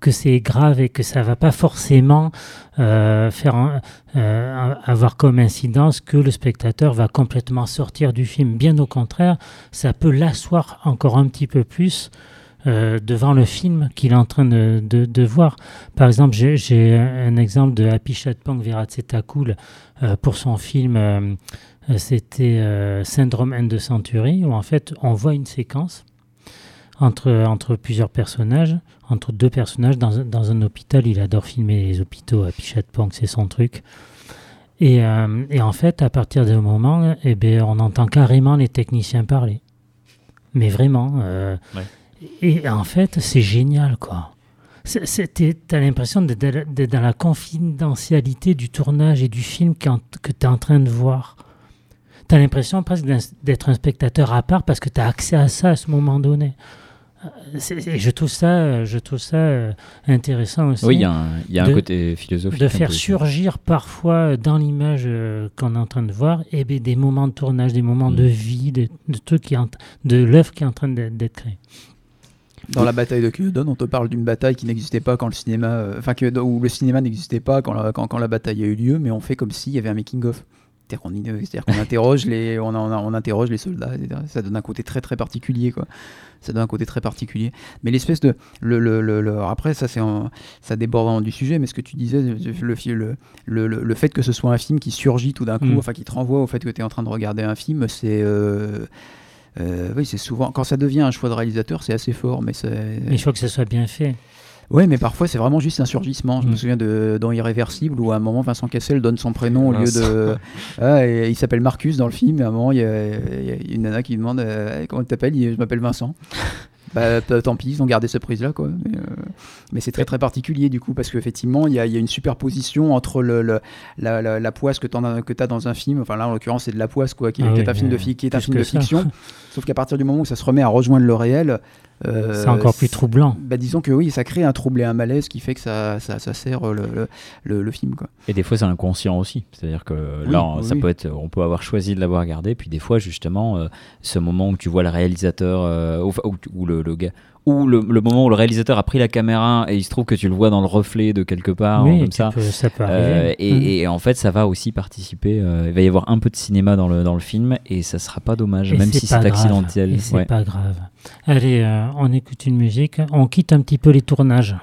que c'est grave et que ça va pas forcément euh, faire euh, avoir comme incidence que le spectateur va complètement sortir du film. Bien au contraire, ça peut l'asseoir encore un petit peu plus euh, devant le film qu'il est en train de, voir. Par exemple, j'ai- un exemple de Happy Chatpong Viratsetacool euh, pour son film, c'était Syndrome End de Century, où en fait on voit une séquence entre, entre plusieurs personnages, entre deux personnages dans, un- dans un hôpital. Il adore filmer les hôpitaux, Happy Chatpong, c'est son truc. Et, euh, et en fait, à partir d'un moment, eh ben, on entend carrément les techniciens parler. Mais vraiment. euh, Ouais. Et en fait, c'est génial, quoi. T'as l'impression d'être dans la confidentialité du tournage et du film qu'en- que tu es en train de voir. T'as l'impression presque d'être un spectateur à part parce que tu as accès à ça à ce moment donné. Je trouve ça, je trouve ça euh, intéressant aussi. Oui, il y a un, il y a un de- côté philosophique. de faire surgir parfois dans l'image euh, qu'on est en train de voir et ben, des moments de tournage, des moments Mm. de vie, de, de trucs qui est en- de l'œuvre qui est en train d'être d'être créée. Dans la bataille de Culloden, on te parle d'une bataille qui n'existait pas quand le cinéma, euh, enfin que où le cinéma n'existait pas quand la, quand, quand la bataille a eu lieu, mais on fait comme s'il y avait un making of. C'est-à-dire qu'on c'est-à-dire qu'on interroge les, on, on, on interroge les soldats. etc. Ça donne un côté très très particulier, quoi. Ça donne un côté très particulier. Mais l'espèce de, le, le, le, le- après ça c'est, ça déborde du sujet, mais ce que tu disais, le, fait que ce soit un film qui surgit tout d'un coup, Mm. enfin qui te renvoie au fait que tu es en train de regarder un film, c'est euh, euh, oui, c'est souvent quand ça devient un choix de réalisateur, c'est assez fort, mais c'est. Mais il faut que ce soit bien fait. Ouais, mais parfois c'est vraiment juste un surgissement. Je me Mm. souviens de dans Irréversible où à un moment Vincent Cassel donne son prénom au lieu de. [LAUGHS] Ah, et il s'appelle Marcus dans le film. Et à un moment, il y a, il y a une nana qui demande euh, comment tu t'appelles? Il dit, Je m'appelle Vincent. [LAUGHS] bah tant pis, ils ont gardé cette prise là quoi. Mais, euh, mais c'est très très particulier du coup parce qu'effectivement il y a, il y a une superposition entre le, le- la, la, la poisse que tu as dans un film. Enfin là en l'occurrence c'est de la poisse quoi, qui, Ah qui oui, est un film de, qui est un film fiction. [LAUGHS] Sauf qu'à partir du moment où ça se remet à rejoindre le réel. Euh, C'est encore plus troublant. bah, disons que oui, ça crée un trouble et un malaise qui fait que ça, ça, ça sert euh, le, le, le, le film. Quoi. Et des fois, c'est inconscient aussi. C'est-à-dire que Oui, là, oui, ça oui. peut être, on peut avoir choisi de l'avoir gardé, puis des fois, justement, euh, ce moment où tu vois le réalisateur, euh, ou, ou- ou le, le gars, ou le, le moment où le réalisateur a pris la caméra et il se trouve que tu le vois dans le reflet de quelque part, oui, comme ça. peux- ça peut Euh, arriver. et, et en fait, ça va aussi participer. euh, il va y avoir un peu de cinéma dans le, dans le film et ça sera pas dommage, Et même si c'est accidentel. C'est Ouais. pas grave. Allez, euh, on écoute une musique. On quitte un petit peu les tournages.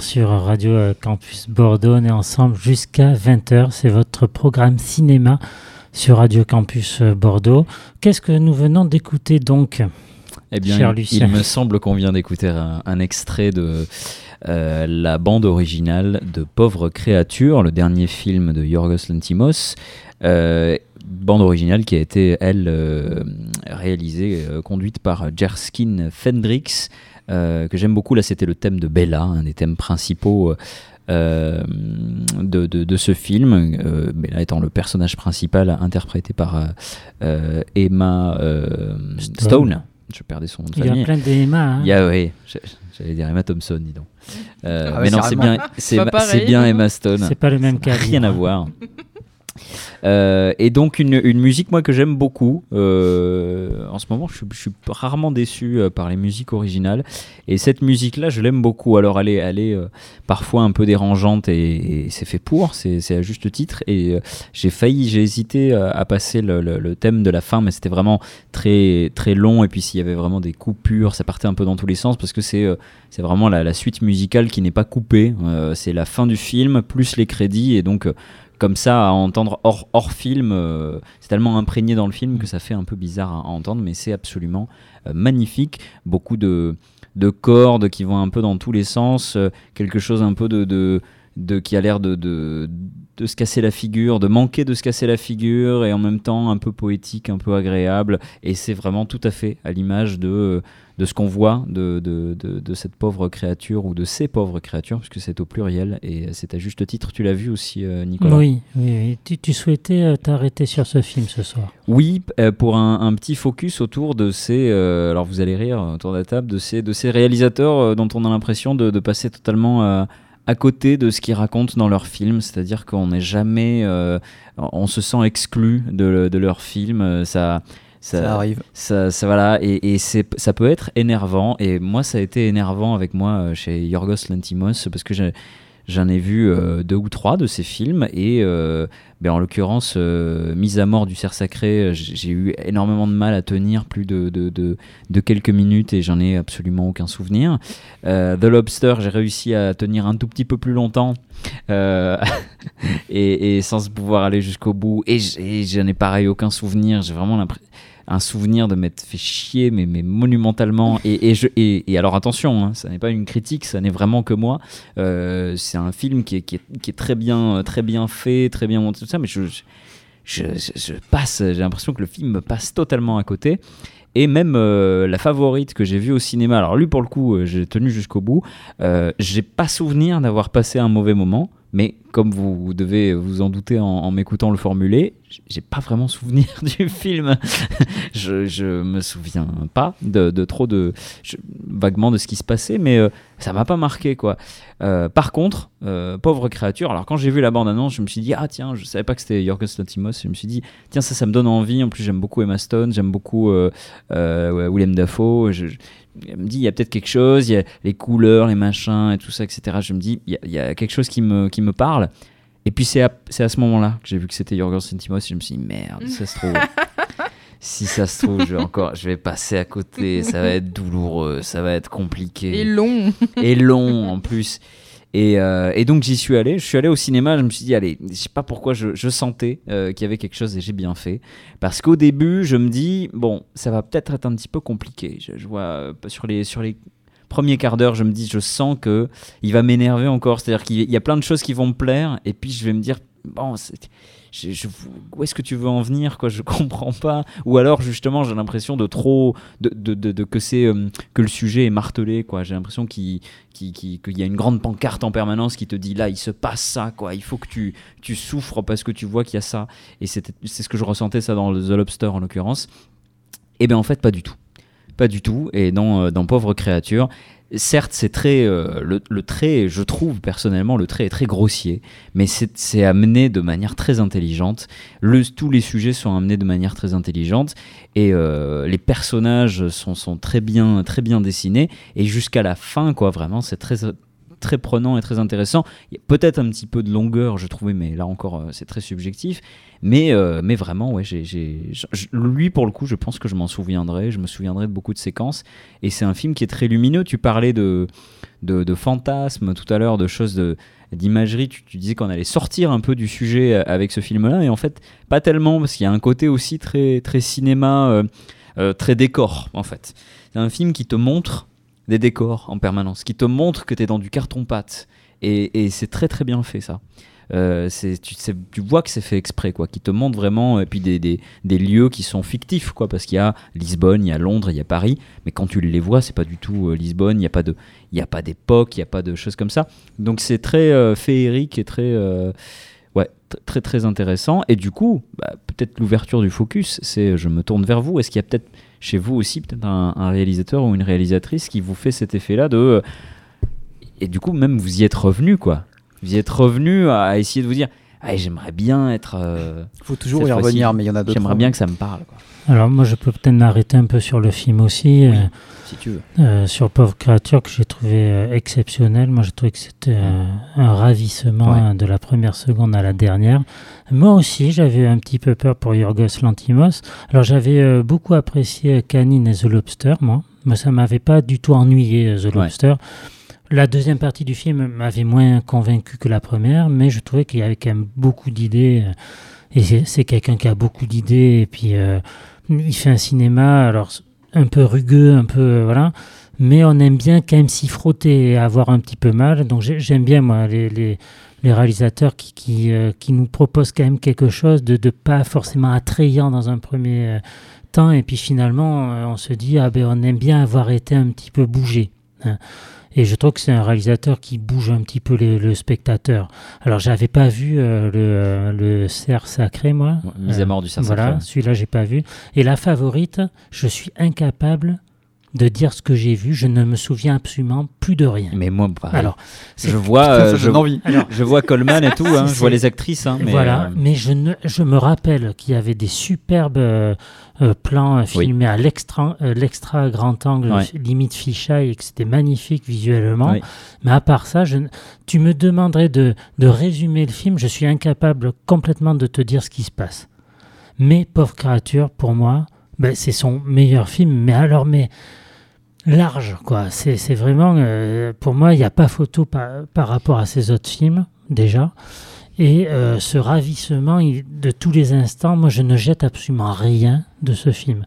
Sur Radio euh, Campus Bordeaux. On est ensemble jusqu'à 20h. C'est votre programme cinéma sur Radio Campus euh, Bordeaux. Qu'est-ce que nous venons d'écouter donc Eh bien, Cher il, Lucien. il me semble qu'on vient d'écouter un, un extrait de euh, la bande originale de Pauvre créature, le dernier film de Yorgos Lantimos. Euh, bande originale qui a été, elle, euh, réalisée, conduite par Jerskin Fendrix, que j'aime beaucoup. Là, c'était le thème de Bella, un des thèmes principaux. euh, de, de, de ce film, euh, Bella étant le personnage principal interprété par euh, euh, Emma euh, Stone. Stone. Je perdais son nom de Il y a famille. plein d'Emma. Hein. Il y a, oui, j'allais dire Emma Thompson, dis donc. Euh, Ah ouais, mais non, c'est bien, [LAUGHS] c'est bien Emma Stone. C'est pas le même cas. Rien à voir. [LAUGHS] Euh, et donc une, musique moi que j'aime beaucoup. Euh, en ce moment, je, suis- rarement déçu euh, par les musiques originales. Et cette musique-là, je l'aime beaucoup. Alors elle est, parfois un peu dérangeante et, c'est fait pour, c'est à juste titre. Et j'ai failli, j'ai hésité à passer le, thème de la fin, mais c'était vraiment très très long. Et puis s'il y avait vraiment des coupures, ça partait un peu dans tous les sens parce que c'est c'est vraiment la, la suite musicale qui n'est pas coupée. C'est la fin du film plus les crédits et donc comme ça à entendre hors, film, euh, c'est tellement imprégné dans le film que ça fait un peu bizarre à, entendre, mais c'est absolument euh, magnifique. Beaucoup de, de cordes qui vont un peu dans tous les sens, euh, quelque chose un peu de- qui a l'air de, de, se casser la figure, de manquer de se casser la figure, et en même temps un peu poétique, un peu agréable. Et c'est vraiment tout à fait à l'image de, de ce qu'on voit de, de, de, de cette pauvre créature ou de ces pauvres créatures, puisque c'est au pluriel, et c'est à juste titre. Tu l'as vu aussi, euh, Nicolas? Oui, oui, oui. Tu, tu souhaitais euh, t'arrêter sur ce film ce soir? Oui, euh, pour un, un petit focus autour de ces, euh, alors vous allez rire autour de la table, de ces, de ces réalisateurs dont on a l'impression de, de passer totalement euh, à côté de ce qu'ils racontent dans leurs films, c'est-à-dire qu'on n'est jamais, euh, on se sent exclu de, de leurs films, euh, ça, Ça arrive. ça, ça voilà, et, et c'est, ça peut être énervant, et moi ça a été énervant avec moi euh, chez Yorgos Lantimos, parce que j'ai- J'en ai vu euh, deux ou trois de ces films et euh, ben, en l'occurrence euh, Mise à mort du cerf sacré, j'ai eu énormément de mal à tenir plus de, de, quelques minutes et j'en ai absolument aucun souvenir. The Lobster, j'ai réussi à tenir un tout petit peu plus longtemps [LAUGHS] et, et sans pouvoir aller jusqu'au bout et j'en ai pareil aucun souvenir. J'ai vraiment l'impression un souvenir de m'être fait chier, mais, monumentalement. Et, alors attention, hein, ça n'est pas une critique, ça n'est vraiment que moi. Euh, c'est un film qui est, très, bien, très bien fait, très bien monté, tout ça, mais je, je, passe, j'ai l'impression que le film me passe totalement à côté. Et même euh, la favorite que j'ai vue au cinéma, alors lui pour le coup, euh, j'ai tenu jusqu'au bout, j'ai pas souvenir d'avoir passé un mauvais moment, mais comme vous devez vous en douter en, m'écoutant le formuler, j'ai pas vraiment souvenir [LAUGHS] du film. je, je me souviens pas de, trop de. vaguement de ce qui se passait, mais euh, ça m'a pas marqué quoi. Euh, par contre, euh, pauvre créature, alors quand j'ai vu la bande-annonce, je me suis dit, ah tiens, je savais pas que c'était Yorgos Lanthimos, je me suis dit, tiens, ça, ça me donne envie. En plus, j'aime beaucoup Emma Stone, j'aime beaucoup euh, Willem Dafoe. Elle me dit, il y a peut-être quelque chose, il y a les couleurs, les machins et tout ça, etc. Je me dis, il y a, il y a quelque chose qui me, qui me parle. Et puis c'est à, c'est à ce moment-là que j'ai vu que c'était Yorgos Lanthimos et je me suis dit, merde, ça se trouve. [LAUGHS] si ça se trouve, je vais encore, je vais passer à côté, ça va être douloureux, ça va être compliqué Et long. et long en plus. Et, euh, et donc j'y suis allé, je suis allé au cinéma, je me suis dit, allez, je sais pas pourquoi je, sentais euh, qu'il y avait quelque chose et j'ai bien fait. Parce qu'au début, je me dis, bon, ça va peut-être être un petit peu compliqué. Je, je vois euh, sur les, sur les premiers quarts d'heure, je me dis, je sens que il va m'énerver encore. C'est-à-dire qu'il y a plein de choses qui vont me plaire et puis je vais me dire, bon, c'est- où est-ce que tu veux en venir quoi Je [LAUGHS] comprends pas. Ou alors justement, j'ai l'impression de trop, de, que c'est euh, que le sujet est martelé quoi. J'ai l'impression qu'il y a une grande pancarte en permanence qui te dit là, il se passe ça quoi. Il faut que tu souffres parce que tu vois qu'il y a ça. Et c'est ce que je ressentais ça dans The Lobster en l'occurrence. Et bien en fait pas du tout. Pas du tout. Et dans, euh, dans Pauvre créature, certes, c'est très. euh, le, le trait, je trouve personnellement, le trait est très grossier, mais c'est amené de manière très intelligente. Le, tous les sujets sont amenés de manière très intelligente et euh, les personnages sont, sont très, bien, très bien dessinés. Et jusqu'à la fin, quoi, vraiment, c'est très très prenant et très intéressant. Peut-être un petit peu de longueur, je trouvais, mais là encore, euh, c'est très subjectif. Mais, euh, mais vraiment, ouais, lui, pour le coup, je pense que je m'en souviendrai. Je me souviendrai de beaucoup de séquences. Et c'est un film qui est très lumineux. Tu parlais de, de, fantasmes tout à l'heure, de choses d'imagerie, tu, disais qu'on allait sortir un peu du sujet euh, avec ce film-là, et en fait, pas tellement, parce qu'il y a un côté aussi très, très cinéma, très décor, en fait. C'est un film qui te montre des décors en permanence, qui te montre que tu es dans du carton-pâte, et, et c'est très très bien fait ça. Euh, tu, tu vois que c'est fait exprès, quoi, qui te montre vraiment, et puis des, des, lieux qui sont fictifs, quoi, parce qu'il y a Lisbonne, il y a Londres, il y a Paris, mais quand tu les vois, c'est pas du tout euh, Lisbonne, il n'y a pas de, il n'y a pas d'époque, il n'y a pas de choses comme ça. Donc c'est très euh, féerique et très, ouais, tr- très très intéressant. Et du coup, bah, peut-être l'ouverture du focus, c'est je me tourne vers vous. Est-ce qu'il y a peut-être chez vous aussi peut-être un, réalisateur ou une réalisatrice qui vous fait cet effet-là de euh, et du coup même vous y êtes revenu quoi. Vous y êtes revenu à essayer de vous dire ah, j'aimerais bien être. euh, Faut toujours y revenir, mais il y en a d'autres. J'aimerais bien que ça me parle, quoi, Alors moi je peux peut-être m'arrêter un peu sur le film aussi, euh, si tu veux. euh, sur Pauvre Créature que j'ai trouvé euh, exceptionnel. Moi j'ai trouvé que c'était euh, un ravissement Ouais. hein, de la première seconde à la dernière. Moi aussi j'avais un petit peu peur pour Yorgos Lantimos. Alors j'avais euh, beaucoup apprécié Canine et The Lobster, moi. Moi ça m'avait pas du tout ennuyé The Ouais. La deuxième partie du film m'avait moins convaincu que la première, mais je trouvais qu'il y avait quand même beaucoup d'idées. euh, Et c'est- quelqu'un qui a beaucoup d'idées. Et puis, euh, il fait un cinéma, alors un peu rugueux, un peu. euh, voilà. Mais on aime bien quand même s'y frotter et avoir un petit peu mal. Donc, j'ai- j'aime bien, moi, les, les, réalisateurs qui, qui, qui nous proposent quand même quelque chose de, de pas forcément attrayant dans un premier temps. Et puis, finalement, on se dit, ah ben, on aime bien avoir été un petit peu bougé. hein. Et je trouve que c'est un réalisateur qui bouge un petit peu les- le spectateur. Alors, j'avais pas vu euh, le, euh, le cerf sacré, moi. Mise à mort du cerf Voilà, sacré. celui-là, j'ai pas vu. Et la favorite, je suis incapable de dire ce que j'ai vu. Je ne me souviens absolument plus de rien. Mais moi, pareil. Alors, c'est- je vois, [LAUGHS] euh, je, envie. Alors, je vois Coleman et tout, hein, [LAUGHS] je vois les actrices, hein, mais voilà, euh, mais je, ne, je me rappelle qu'il y avait des superbes euh, euh, plans euh, Oui. filmés à l'extra euh, grand angle, Ouais. limite fisheye, et que c'était magnifique visuellement. Oui. Mais à part ça, je, tu me demanderais de, de résumer le film, je suis incapable complètement de te dire ce qui se passe. Mais Pauvre créature, pour moi, ben, c'est son meilleur film, mais alors, mais large, quoi. C'est c'est vraiment, euh, pour moi, il n'y a pas photo par, par rapport à ses autres films, déjà. Et euh, ce ravissement de tous les instants, moi, je ne jette absolument rien de ce film.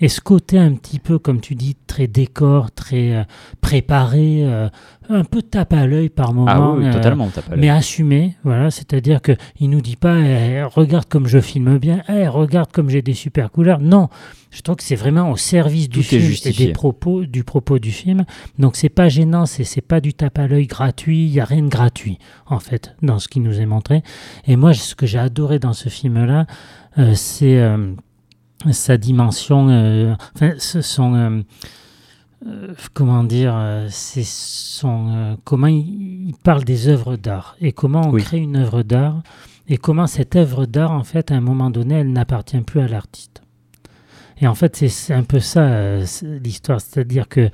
Et- ce côté un petit peu, comme tu dis, très décor, très euh, préparé, euh, un peu tape à l'œil par moment. ah oui, euh, totalement, t'as pas mais assumé, voilà, c'est-à-dire que il nous dit pas eh, regarde comme je filme bien, eh, regarde comme j'ai des super couleurs. Non, je trouve que c'est vraiment au service du Tout film et des propos du propos du film. Donc c'est pas gênant, c'est c'est pas du tape à l'œil gratuit, il y a rien de gratuit en fait dans ce qui nous est montré. Et moi ce que j'ai adoré dans ce film là, c'est euh, sa dimension, euh, enfin ce- son euh, euh, comment dire, euh, c'est son euh, comment il, il parle des œuvres d'art et comment on Oui. crée une œuvre d'art et comment cette œuvre d'art en fait à un moment donné elle n'appartient plus à l'artiste. Et en fait c'est- un peu ça euh, l'histoire, c'est-à-dire que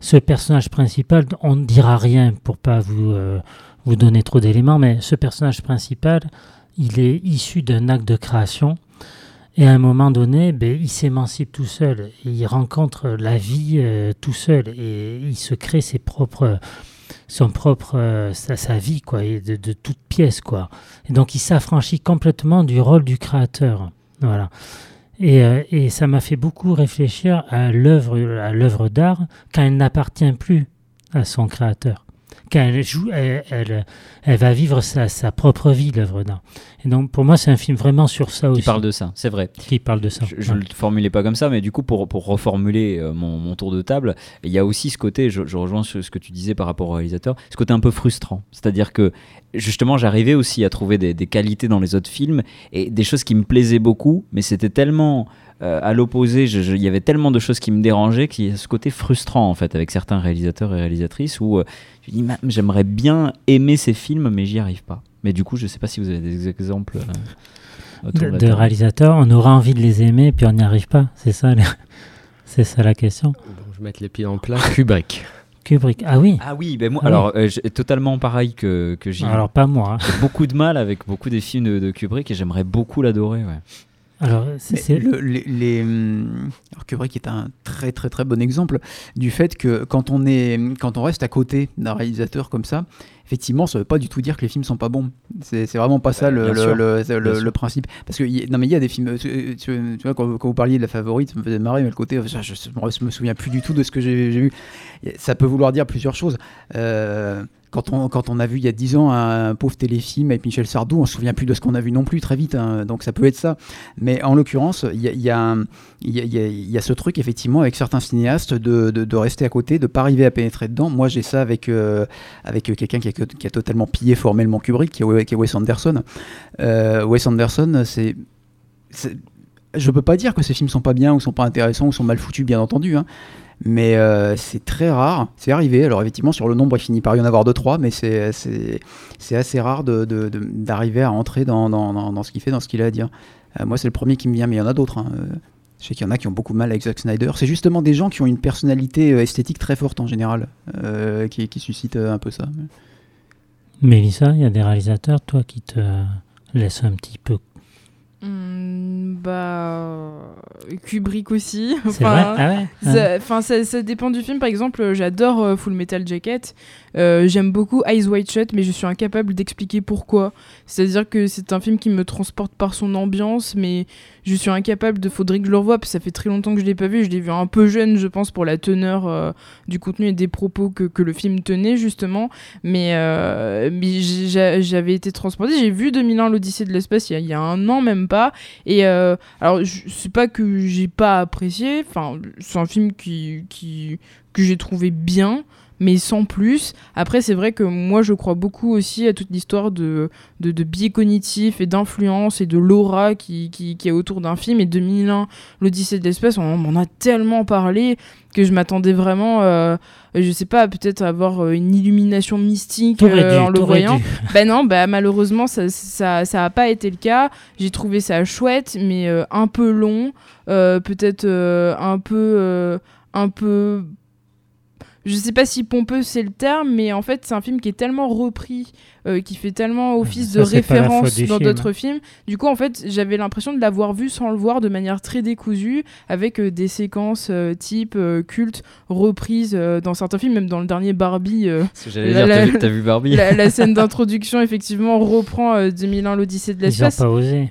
ce personnage principal, on ne dira rien pour pas vous euh, vous donner trop d'éléments, mais ce personnage principal, il est issu d'un acte de création. Et à un moment donné, ben, il s'émancipe tout seul. Il rencontre la vie euh, tout seul. Et il se crée ses propres, son propre, euh, sa, sa vie, quoi, et de, de toute pièce, quoi. Et donc il s'affranchit complètement du rôle du créateur. Voilà. Et, euh, et ça m'a fait beaucoup réfléchir à l'œuvre, à l'œuvre d'art quand elle n'appartient plus à son créateur. Quand elle joue, elle, elle, elle va vivre sa, sa propre vie, l'œuvre d'art. Et donc pour moi, c'est un film vraiment sur ça aussi. Qui parle de ça, c'est vrai. Qui parle de ça. Je, Ouais. le formulais pas comme ça, mais du coup, pour, pour reformuler euh, mon, mon tour de table, il y a aussi ce côté, je, je rejoins ce, ce que tu disais par rapport au réalisateur, ce côté un peu frustrant. C'est-à-dire que, justement, j'arrivais aussi à trouver des, des qualités dans les autres films et des choses qui me plaisaient beaucoup, mais c'était tellement euh, à l'opposé, il y avait tellement de choses qui me dérangeaient qu'il y a ce côté frustrant, en fait, avec certains réalisateurs et réalisatrices où euh, je me dis, j'aimerais bien aimer ces films, mais j'y arrive pas. Mais du coup, je sais pas si vous avez des exemples. euh, autour de, de réalisateurs, on aura envie de les aimer, puis on n'y arrive pas. C'est ça, [LAUGHS] c'est ça la question. Bon, je vais mettre les pieds en plat. Kubrick. Kubrick, ah oui. Ah oui, ben moi, Ah oui. alors euh, totalement pareil que, que j'ai Alors pas moi. hein. j'ai beaucoup de mal avec beaucoup des films de, de Kubrick et j'aimerais beaucoup l'adorer. Ouais. Alors c'est, le- les, les, hum, alors Kubrick est un très très très bon exemple du fait que quand on est quand on reste à côté d'un réalisateur comme ça, effectivement, ça veut pas du tout dire que les films sont pas bons. C'est c'est vraiment pas ça le, bien le, le- principe. Parce que non mais il y a des films. Tu, tu- tu vois quand, quand vous parliez de la favorite, ça me faisait marrer, mais le côté, je, je, je me souviens plus du tout de ce que j'ai j'ai vu. Ça peut vouloir dire plusieurs choses. Euh, quand on, a vu il y a 10 ans un pauvre téléfilm avec Michel Sardou, on se souvient plus de ce qu'on a vu non plus très vite. hein. donc ça peut être ça. Mais en l'occurrence, il y a, ce truc effectivement avec certains cinéastes de, rester à côté, de pas arriver à pénétrer dedans. Moi j'ai ça avec, euh, avec quelqu'un qui a, totalement pillé formellement Kubrick, qui est, qui est Wes Anderson. Euh, Wes Anderson, c'est je peux pas dire que ces films sont pas bien ou sont pas intéressants ou sont mal foutus, bien entendu. Hein. Mais euh, c'est très rare. C'est arrivé. Alors, effectivement, sur le nombre, il finit par y en avoir deux, trois, mais c'est assez rare d'arriver à entrer dans, dans, dans, ce qu'il fait, dans ce qu'il a à dire. Euh, moi, c'est le premier qui me vient, mais il y en a d'autres. Hein. Je sais qu'il y en a qui ont beaucoup mal avec Zack Snyder. C'est justement des gens qui ont une personnalité euh, esthétique très forte en général, qui, qui suscitent un peu ça. Mélissa, il y a des réalisateurs, toi, qui te laissent un petit peu Hmm, bah Kubrick aussi. enfin, ah ouais, ça, enfin ça, ça, dépend du film. Par exemple, j'adore euh, Full Metal Jacket. Euh, j'aime beaucoup Eyes Wide Shut, mais je suis incapable d'expliquer pourquoi. C'est-à-dire que c'est un film qui me transporte par son ambiance, mais je suis incapable de. Faudrait que je le revoie, parce ça fait très longtemps que je l'ai pas vu. Je l'ai vu un peu jeune, je pense, pour la teneur euh, du contenu et des propos que, que, le film tenait, justement. Mais, euh, mais j'avais été transportée. J'ai vu 2001, l'Odyssée de l'espace, il, il, y a un an, même pas. Et alors, c'est pas que j'ai pas apprécié. Enfin, c'est un film qui, qui que j'ai trouvé bien mais sans plus. Après, c'est vrai que moi, je crois beaucoup aussi à toute l'histoire de, de, de, biais cognitifs et d'influence et de l'aura qui, qui, qui, est autour d'un film. Et 2001, l'Odyssée de l'espace, on m'en a tellement parlé que je m'attendais vraiment, euh, je sais pas, peut-être avoir euh, une illumination mystique euh, en le voyant. [LAUGHS] ben non, bah, malheureusement, ça, ça, ça a pas été le cas. J'ai trouvé ça chouette, mais euh, un peu long, peut-être un peu... un peu je sais pas si pompeux c'est le terme, mais en fait c'est un film qui est tellement repris, euh, qui fait tellement office de référence dans d'autres films. Du coup en fait j'avais l'impression de l'avoir vu sans le voir de manière très décousue, avec euh, des séquences euh, type culte reprises dans certains films, même dans le dernier Barbie. j'allais dire, t'as vu, Barbie la, scène [LAUGHS] d'introduction effectivement reprend 2001 l'Odyssée de l'espace. Ils ont pas osé.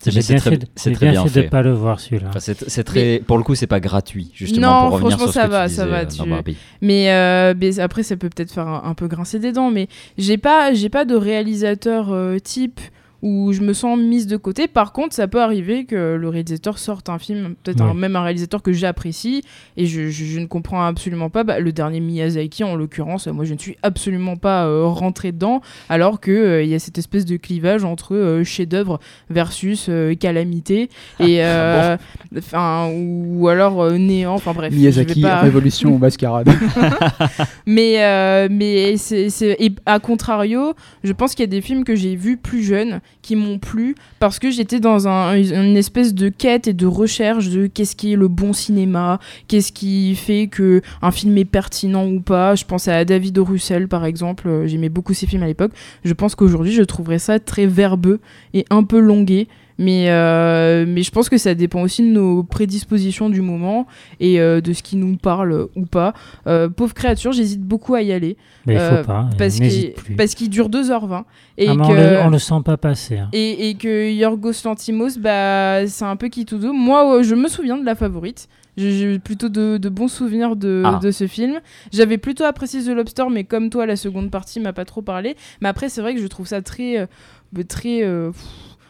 C'est bien, très, fait, très bien, fait, de pas le voir celui-là. Enfin, c'est très, pour le coup, c'est pas gratuit justement non, pour revenir franchement, sur ce ça que va, tu ça va. Tu... euh. Mais, euh, mais, après, ça peut peut-être faire un, un, peu grincer des dents. Mais j'ai pas, j'ai pas de réalisateur euh, type où je me sens mise de côté. Par contre, ça peut arriver que le réalisateur sorte un film, peut-être Ouais. même un réalisateur que j'apprécie, et je, je- je ne comprends absolument pas. Bah, le dernier Miyazaki, en l'occurrence, moi je ne suis absolument pas euh, rentrée dedans, alors qu'il il y a cette espèce de clivage entre euh, chef-d'œuvre versus euh, calamité, et euh, enfin ou alors euh, néant. Enfin bref, Miyazaki, pas- révolution ou mascarade. [LAUGHS] mais euh, mais c'est et à contrario je pense qu'il y a des films que j'ai vus plus jeunes qui m'ont plu parce que j'étais dans un, une espèce de quête et de recherche de qu'est-ce qui est le bon cinéma qu'est-ce qui fait que un film est pertinent ou pas je pense à David O. Russell par exemple euh, j'aimais beaucoup ses films à l'époque je pense qu'aujourd'hui je trouverais ça très verbeux et un peu longué mais, euh, mais je pense que ça dépend aussi de nos prédispositions du moment et euh, de ce qui nous parle ou pas. Euh, Pauvre créature, j'hésite beaucoup à y aller. Mais il faut pas, Parce qu'il plus. parce qu'il dure 2h20. Et Ah, que... on, le, on le sent pas passer. hein. Et, et que Yorgos Lantimos, bah, c'est un peu qui tout doux. Moi, je me souviens de la favorite. J'ai plutôt de, de bons souvenirs de, Ah. de ce film. J'avais plutôt apprécié The Lobster, mais comme toi, la seconde partie m'a pas trop parlé. Mais après, c'est vrai que je trouve ça très, très euh,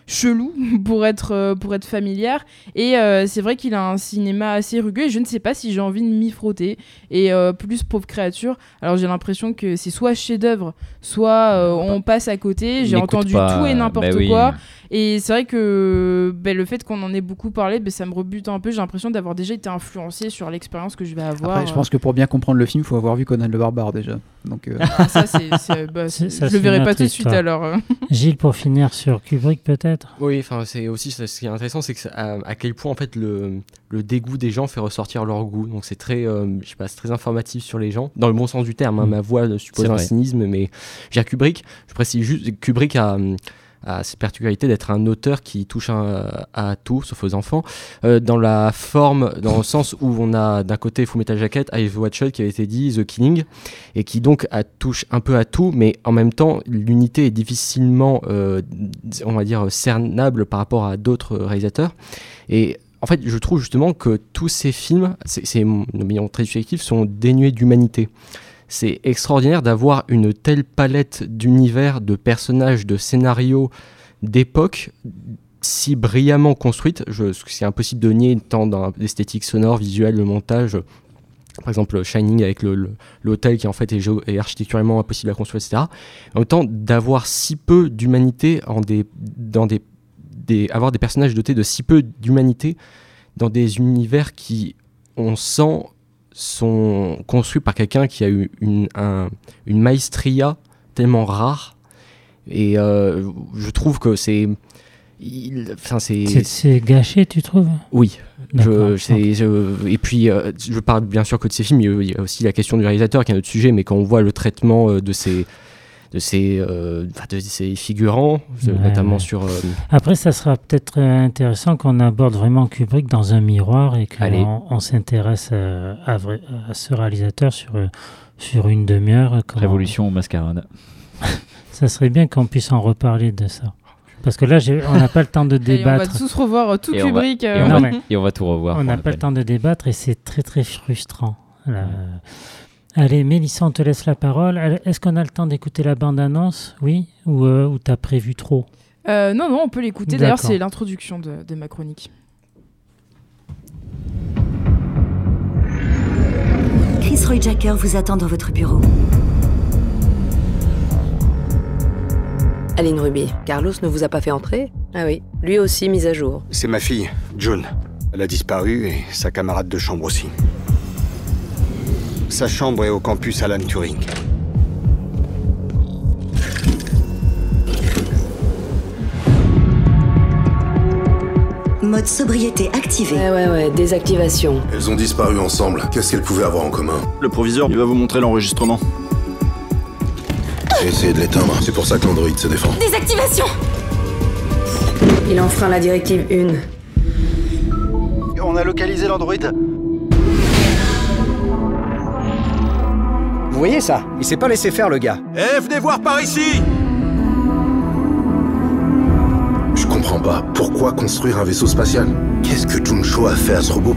chelou [LAUGHS] pour être, euh, pour être familière. Et euh, c'est vrai qu'il a un cinéma assez rugueux. Et je ne sais pas si j'ai envie de m'y frotter. Et euh, plus pauvre créature. Alors j'ai l'impression que c'est soit chef-d'œuvre, soit euh, on passe à côté. J'ai entendu pas, tout et n'importe bah oui. quoi. Et c'est vrai que ben, le fait qu'on en ait beaucoup parlé, ben, ça me rebute un peu. J'ai l'impression d'avoir déjà été influencé sur l'expérience que je vais avoir. Après, je pense que pour bien comprendre le film, il faut avoir vu Conan le Barbare déjà. Donc, euh, Ah, ça, c'est, c'est- [LAUGHS] bah, C'est- c'est- ça, je le verrai pas tout de suite alors. euh. [LAUGHS] Gilles, pour finir sur Kubrick, peut-être? Oui, enfin, c'est aussi ce qui est intéressant, c'est que ça- à, à quel point en fait le, le dégoût des gens fait ressortir leur goût. Donc c'est très, euh, je sais pas, c'est très informatif sur les gens, dans le bon sens du terme. hein. Mm. Ma voix ne suppose C'est un vrai. cynisme, mais j'ai Kubrick. Je précise juste, Kubrick a a cette particularité d'être un auteur qui touche à tout, sauf aux enfants, euh, dans la forme, dans le sens où on a d'un côté Full Metal Jacket, I've Watched qui avait été dit, The Killing, et qui donc touche un peu à tout, mais en même temps l'unité est difficilement, euh, on va dire, cernable par rapport à d'autres réalisateurs. Et en fait, je trouve justement que tous ces films, c'est mon opinion très subjective, sont dénués d'humanité. C'est extraordinaire d'avoir une telle palette d'univers, de personnages, de scénarios, d'époques si brillamment construite. C'est impossible de nier tant dans l'esthétique sonore, visuelle, le montage. Par exemple, Shining avec l'hôtel qui en fait est, est architecturalement impossible à construire, etc. En même temps, d'avoir si peu d'humanité en dans des, avoir des personnages dotés de si peu d'humanité dans des univers qui, on sent, sont construits par quelqu'un qui a eu une, une maestria tellement rare. Et euh, je trouve que c'est. C'est gâché, tu trouves? Oui. Je, et puis, euh, je parle bien sûr que de ces films, il y a aussi la question du réalisateur qui est un autre sujet, mais quand on voit le traitement euh, de ces, de ces, de ces figurants, notamment sur. Après, ça sera peut-être intéressant qu'on aborde vraiment Kubrick dans un miroir et qu'on on, s'intéresse à, à, ce réalisateur sur, sur une demi-heure. Révolution au mascarade. [LAUGHS] ça serait bien qu'on puisse en reparler de ça. Parce que là, on n'a pas le temps de [LAUGHS] débattre. on va tous revoir euh, tout Kubrick. Euh. et, on et, on va tout revoir. On n'a pas le temps de débattre et c'est très très frustrant. Allez, Mélissa, on te laisse la parole. Est-ce qu'on a le temps d'écouter la bande-annonce Oui Ou, euh, ou t'as prévu trop? Non, non, on peut l'écouter. D'ailleurs, c'est l'introduction de, de ma chronique. Chris Roy Jacker vous attend dans votre bureau. Aline Ruby, Carlos ne vous a pas fait entrer? Ah oui, lui aussi mise à jour. C'est ma fille, June. Elle a disparu et sa camarade de chambre aussi. Sa chambre est au campus Alan Turing. Mode sobriété activé. Ouais, ouais, ouais, désactivation. Elles ont disparu ensemble. Qu'est-ce qu'elles pouvaient avoir en commun Le proviseur, il va vous montrer l'enregistrement. J'ai essayé de l'éteindre. C'est pour ça que l'android se défend. Désactivation Il enfreint la directive 1. On a localisé l'android. Vous voyez ça? Il s'est pas laissé faire le gars. Eh, venez voir par ici Je comprends pas. Pourquoi construire un vaisseau spatial? Qu'est-ce que Juncho a fait à ce robot?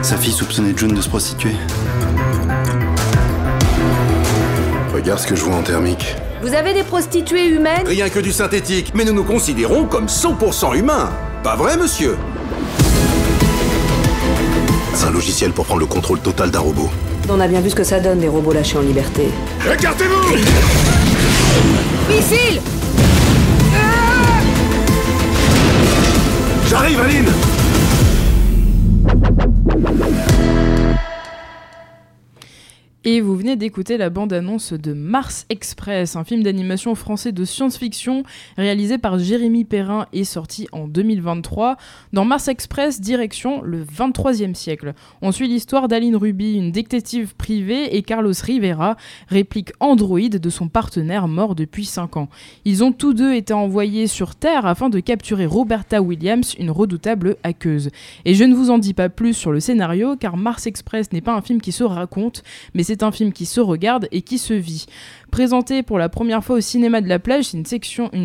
Sa fille soupçonnait June de se prostituer. Regarde ce que je vois en thermique. Vous avez des prostituées humaines? Rien que du synthétique, mais nous nous considérons comme 100% humains. Pas vrai, monsieur? Un logiciel pour prendre le contrôle total d'un robot. On a bien vu ce que ça donne, des robots lâchés en liberté. Écartez-vous Missile J'arrive, Aline Et vous venez d'écouter la bande-annonce de Mars Express, un film d'animation français de science-fiction réalisé par Jérémy Perrin et sorti en 2023. Dans Mars Express, direction le 23e siècle. On suit l'histoire d'Aline Ruby, une détective privée, et Carlos Rivera, réplique androïde de son partenaire mort depuis 5 ans. Ils ont tous deux été envoyés sur Terre afin de capturer Roberta Williams, une redoutable hackeuse. Et je ne vous en dis pas plus sur le scénario, car Mars Express n'est pas un film qui se raconte, mais c'est c'est un film qui se regarde et qui se vit. Présenté pour la première fois au cinéma de la plage, c'est une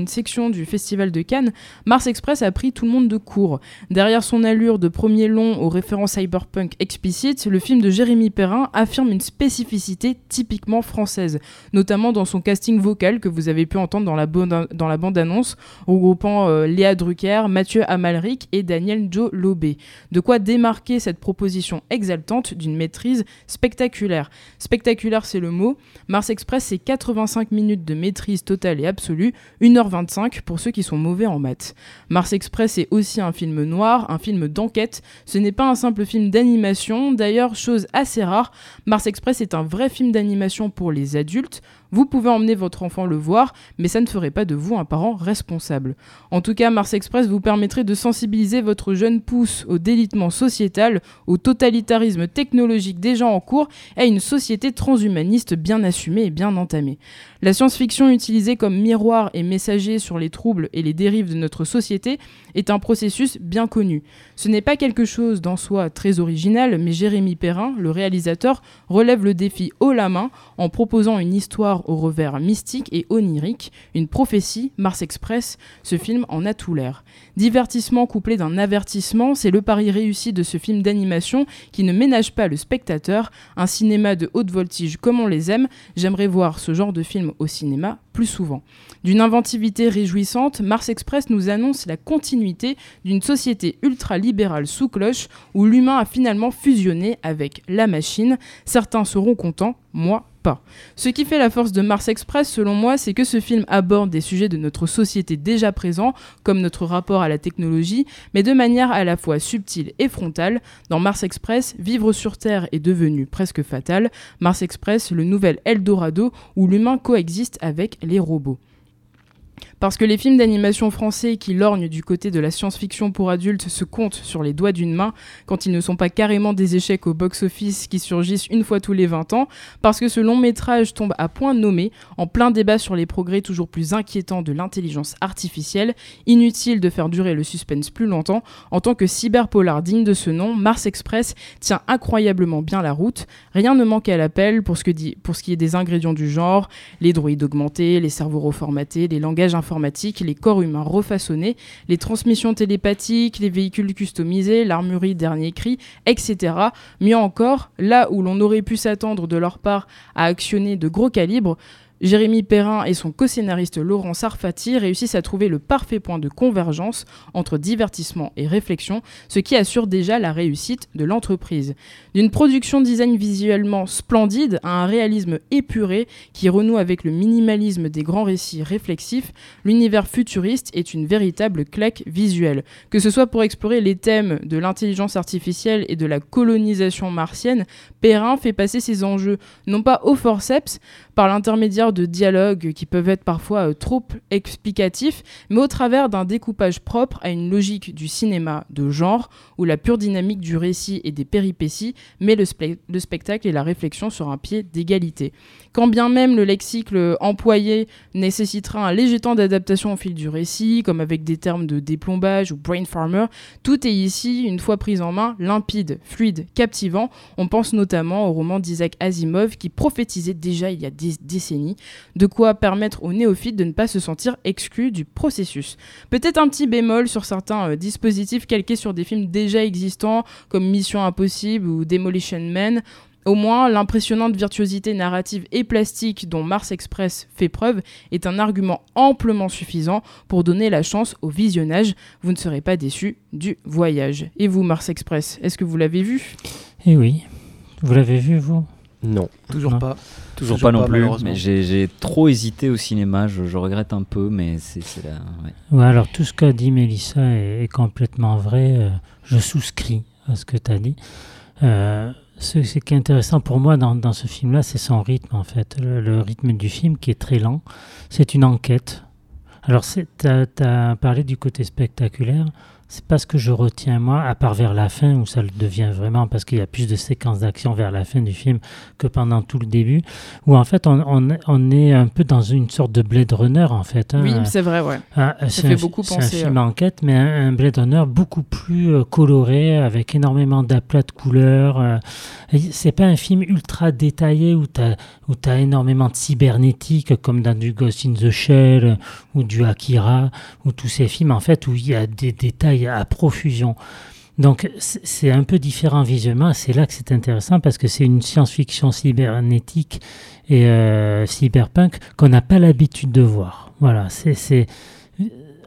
section, du Festival de Cannes, Mars Express a pris tout le monde de court. Derrière son allure de premier long aux références cyberpunk explicites, le film de Jérémy Perrin affirme une spécificité typiquement française, notamment dans son casting vocal que vous avez pu entendre dans la, bande-annonce, regroupant euh, Léa Drucker, Mathieu Amalric et Daniel Joe Lobé. De quoi démarquer cette proposition exaltante d'une maîtrise spectaculaire. Spectaculaire, c'est le mot. Mars Express, c'est 85 minutes de maîtrise totale et absolue, 1h25 pour ceux qui sont mauvais en maths. Mars Express est aussi un film noir, un film d'enquête. Ce n'est pas un simple film d'animation. D'ailleurs, chose assez rare, Mars Express est un vrai film d'animation pour les adultes. Vous pouvez emmener votre enfant le voir, mais ça ne ferait pas de vous un parent responsable. En tout cas, Mars Express vous permettrait de sensibiliser votre jeune pouce au délitement sociétal, au totalitarisme technologique déjà en cours et à une société transhumaniste bien assumée et bien entamée. La science-fiction utilisée comme miroir et messager sur les troubles et les dérives de notre société est un processus bien connu. Ce n'est pas quelque chose d'en soi très original, mais Jérémy Perrin, le réalisateur, relève le défi haut la main en proposant une histoire au revers mystique et onirique, une prophétie, Mars Express, ce film en a tout l'air. Divertissement couplé d'un avertissement, c'est le pari réussi de ce film d'animation qui ne ménage pas le spectateur, un cinéma de haute voltige comme on les aime, j'aimerais voir ce genre de film au cinéma plus souvent. D'une inventivité réjouissante, Mars Express nous annonce la continuité d'une société ultra-libérale sous cloche où l'humain a finalement fusionné avec la machine. Certains seront contents, moi Ce qui fait la force de Mars Express, selon moi, c'est que ce film aborde des sujets de notre société déjà présents, comme notre rapport à la technologie, mais de manière à la fois subtile et frontale. Dans Mars Express, vivre sur Terre est devenu presque fatal. Mars Express, le nouvel Eldorado où l'humain coexiste avec les robots. Parce que les films d'animation français qui lorgnent du côté de la science-fiction pour adultes se comptent sur les doigts d'une main quand ils ne sont pas carrément des échecs au box-office qui surgissent une fois tous les 20 ans, parce que ce long métrage tombe à point nommé, en plein débat sur les progrès toujours plus inquiétants de l'intelligence artificielle, inutile de faire durer le suspense plus longtemps, en tant que cyberpolar digne de ce nom, Mars Express tient incroyablement bien la route, rien ne manque à l'appel pour, ce qui est des ingrédients du genre, les droïdes augmentés, les cerveaux reformatés, les langages informatiques, les corps humains refaçonnés, les transmissions télépathiques, les véhicules customisés, l'armurerie dernier cri, etc. Mieux encore, là où l'on aurait pu s'attendre de leur part à actionner de gros calibres, Jérémy Perrin et son co-scénariste Laurent Sarfati réussissent à trouver le parfait point de convergence entre divertissement et réflexion, ce qui assure déjà la réussite de l'entreprise. D'une production design visuellement splendide à un réalisme épuré qui renoue avec le minimalisme des grands récits réflexifs, l'univers futuriste est une véritable claque visuelle. Que ce soit pour explorer les thèmes de l'intelligence artificielle et de la colonisation martienne, Perrin fait passer ses enjeux non pas au forceps, par l'intermédiaire de dialogues qui peuvent être parfois euh, trop explicatifs, mais au travers d'un découpage propre à une logique du cinéma de genre, où la pure dynamique du récit et des péripéties met le, le spectacle et la réflexion sur un pied d'égalité. Quand bien même le lexique employé nécessitera un léger temps d'adaptation au fil du récit, comme avec des termes de déplombage ou brain farmer, tout est ici, une fois pris en main, limpide, fluide, captivant. On pense notamment au roman d'Isaac Asimov qui prophétisait déjà il y a des décennies, de quoi permettre aux néophytes de ne pas se sentir exclus du processus. Peut-être un petit bémol sur certains euh, dispositifs calqués sur des films déjà existants comme Mission Impossible ou Demolition Man. Au moins, l'impressionnante virtuosité narrative et plastique dont Mars Express fait preuve est un argument amplement suffisant pour donner la chance au visionnage. Vous ne serez pas déçu du voyage. Et vous, Mars Express, est-ce que vous l'avez vu? Eh oui. Vous l'avez vu, vous? Non. Toujours pas. Toujours, pas non plus, mais j'ai trop hésité au cinéma, je, regrette un peu, mais c'est là. Ouais. alors tout ce qu'a dit Mélissa est, complètement vrai, euh, je souscris à ce que tu as dit. Euh, ce, qui est intéressant pour moi dans, ce film-là, c'est son rythme en fait. Le, rythme du film qui est très lent. C'est une enquête. Alors, tu as, parlé du côté spectaculaire c'est pas ce que je retiens moi, à part vers la fin où ça le devient vraiment parce qu'il y a plus de séquences d'action vers la fin du film que pendant tout le début, où en fait on, on, est un peu dans une sorte de Blade Runner en fait. Hein. Oui, c'est vrai, ouais. Ah, ça fait beaucoup penser. C'est un film enquête, mais un, Blade Runner beaucoup plus euh, coloré, avec énormément d'aplats de couleurs. Euh. c'est pas un film ultra détaillé où tu as, as énormément de cybernétique comme dans du Ghost in the Shell ou du Akira, ou tous ces films en fait où il y a des détails à profusion. Donc c'est un peu différent visuellement, c'est là que c'est intéressant parce que c'est une science-fiction cybernétique et euh, cyberpunk qu'on n'a pas l'habitude de voir. Voilà, c'est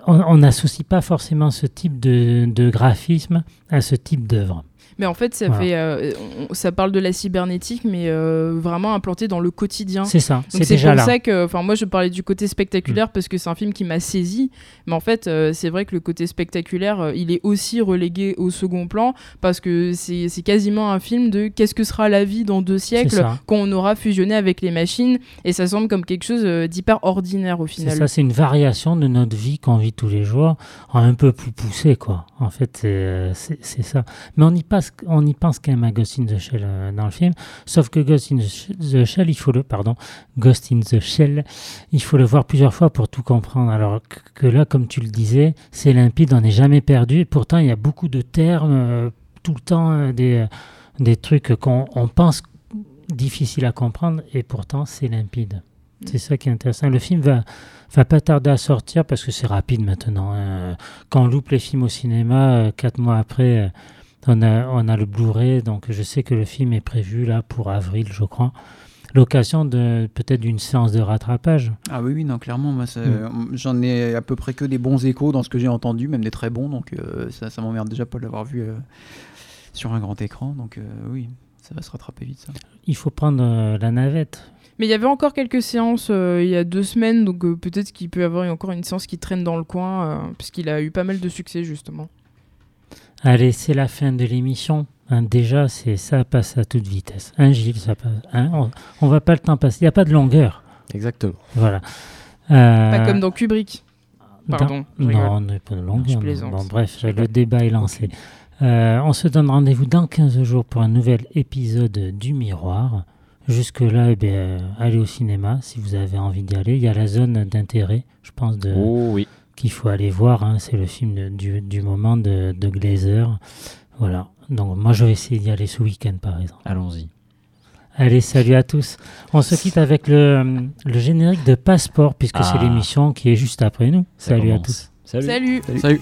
on n'associe pas forcément ce type de, de graphisme à ce type d'œuvre. Mais en fait, ça, fait, euh, ça parle de la cybernétique, mais euh, vraiment implanté dans le quotidien. C'est ça. C'est déjà pour ça que, enfin, moi, je parlais du côté spectaculaire mm. parce que c'est un film qui m'a saisi. Mais en fait, euh, c'est vrai que le côté spectaculaire, il est aussi relégué au second plan parce que c'est quasiment un film de qu'est-ce que sera la vie dans deux siècles quand on aura fusionné avec les machines. Et ça semble comme quelque chose d'hyper ordinaire au final. C'est ça, c'est une variation de notre vie qu'on vit tous les jours, un peu plus poussée, quoi. En fait, c'est ça. Mais on y passe on y pense quand même à Ghost in the Shell euh, dans le film, sauf que Ghost in the Shell, il faut le, pardon, Ghost in the Shell, il faut le voir plusieurs fois pour tout comprendre. Alors que, là, comme tu le disais, c'est limpide, on n'est jamais perdu. Et pourtant, il y a beaucoup de termes, euh, tout le temps euh, des, des trucs qu'on pense difficiles à comprendre, et pourtant, c'est limpide. Mm. C'est ça qui est intéressant. Le film va, va pas tarder à sortir parce que c'est rapide maintenant. Hein. Quand on loupe les films au cinéma, quatre mois après, on a, on a le Blu-ray, donc je sais que le film est prévu là pour avril, je crois. L'occasion de peut-être d'une séance de rattrapage. Ah oui, oui, non, clairement, moi, mm. j'en ai à peu près que des bons échos dans ce que j'ai entendu, même des très bons, donc euh, ça, ça m'emmerde déjà pas de l'avoir vu euh, sur un grand écran, donc euh, oui, ça va se rattraper vite ça. Il faut prendre la navette. Mais il y avait encore quelques séances euh, il y a deux semaines, donc euh, peut-être qu'il peut y avoir encore une séance qui traîne dans le coin, euh, puisqu'il a eu pas mal de succès justement. Allez, c'est la fin de l'émission. Hein, déjà, c'est ça passe à toute vitesse. Hein, Gilles, ça passe. hein, on, on va pas le temps passer. Il n'y a pas de longueur. Exactement. Voilà. Pas Euh, comme dans Kubrick. Pardon. dans-. Non, on n'est pas de longueur. Je non. plaisante. Bon, bref, le débat est lancé. Euh, on se donne rendez-vous dans 15 jours pour un nouvel épisode du Miroir. Jusque-là, eh bien, euh, allez au cinéma si vous avez envie d'y aller. Il y a la zone d'intérêt, je pense, de, Oh oui. Qu'il faut aller voir. hein. C'est le film de- du, du moment de, de Glazer. Voilà. Donc, moi, je vais essayer d'y aller ce week-end, par exemple. Allons-y. Allez, salut à tous. On se quitte avec le, le générique de Passeport, puisque c'est Ah. l'émission qui est juste après nous. Ça salut à tous. Salut. Salut. Salut.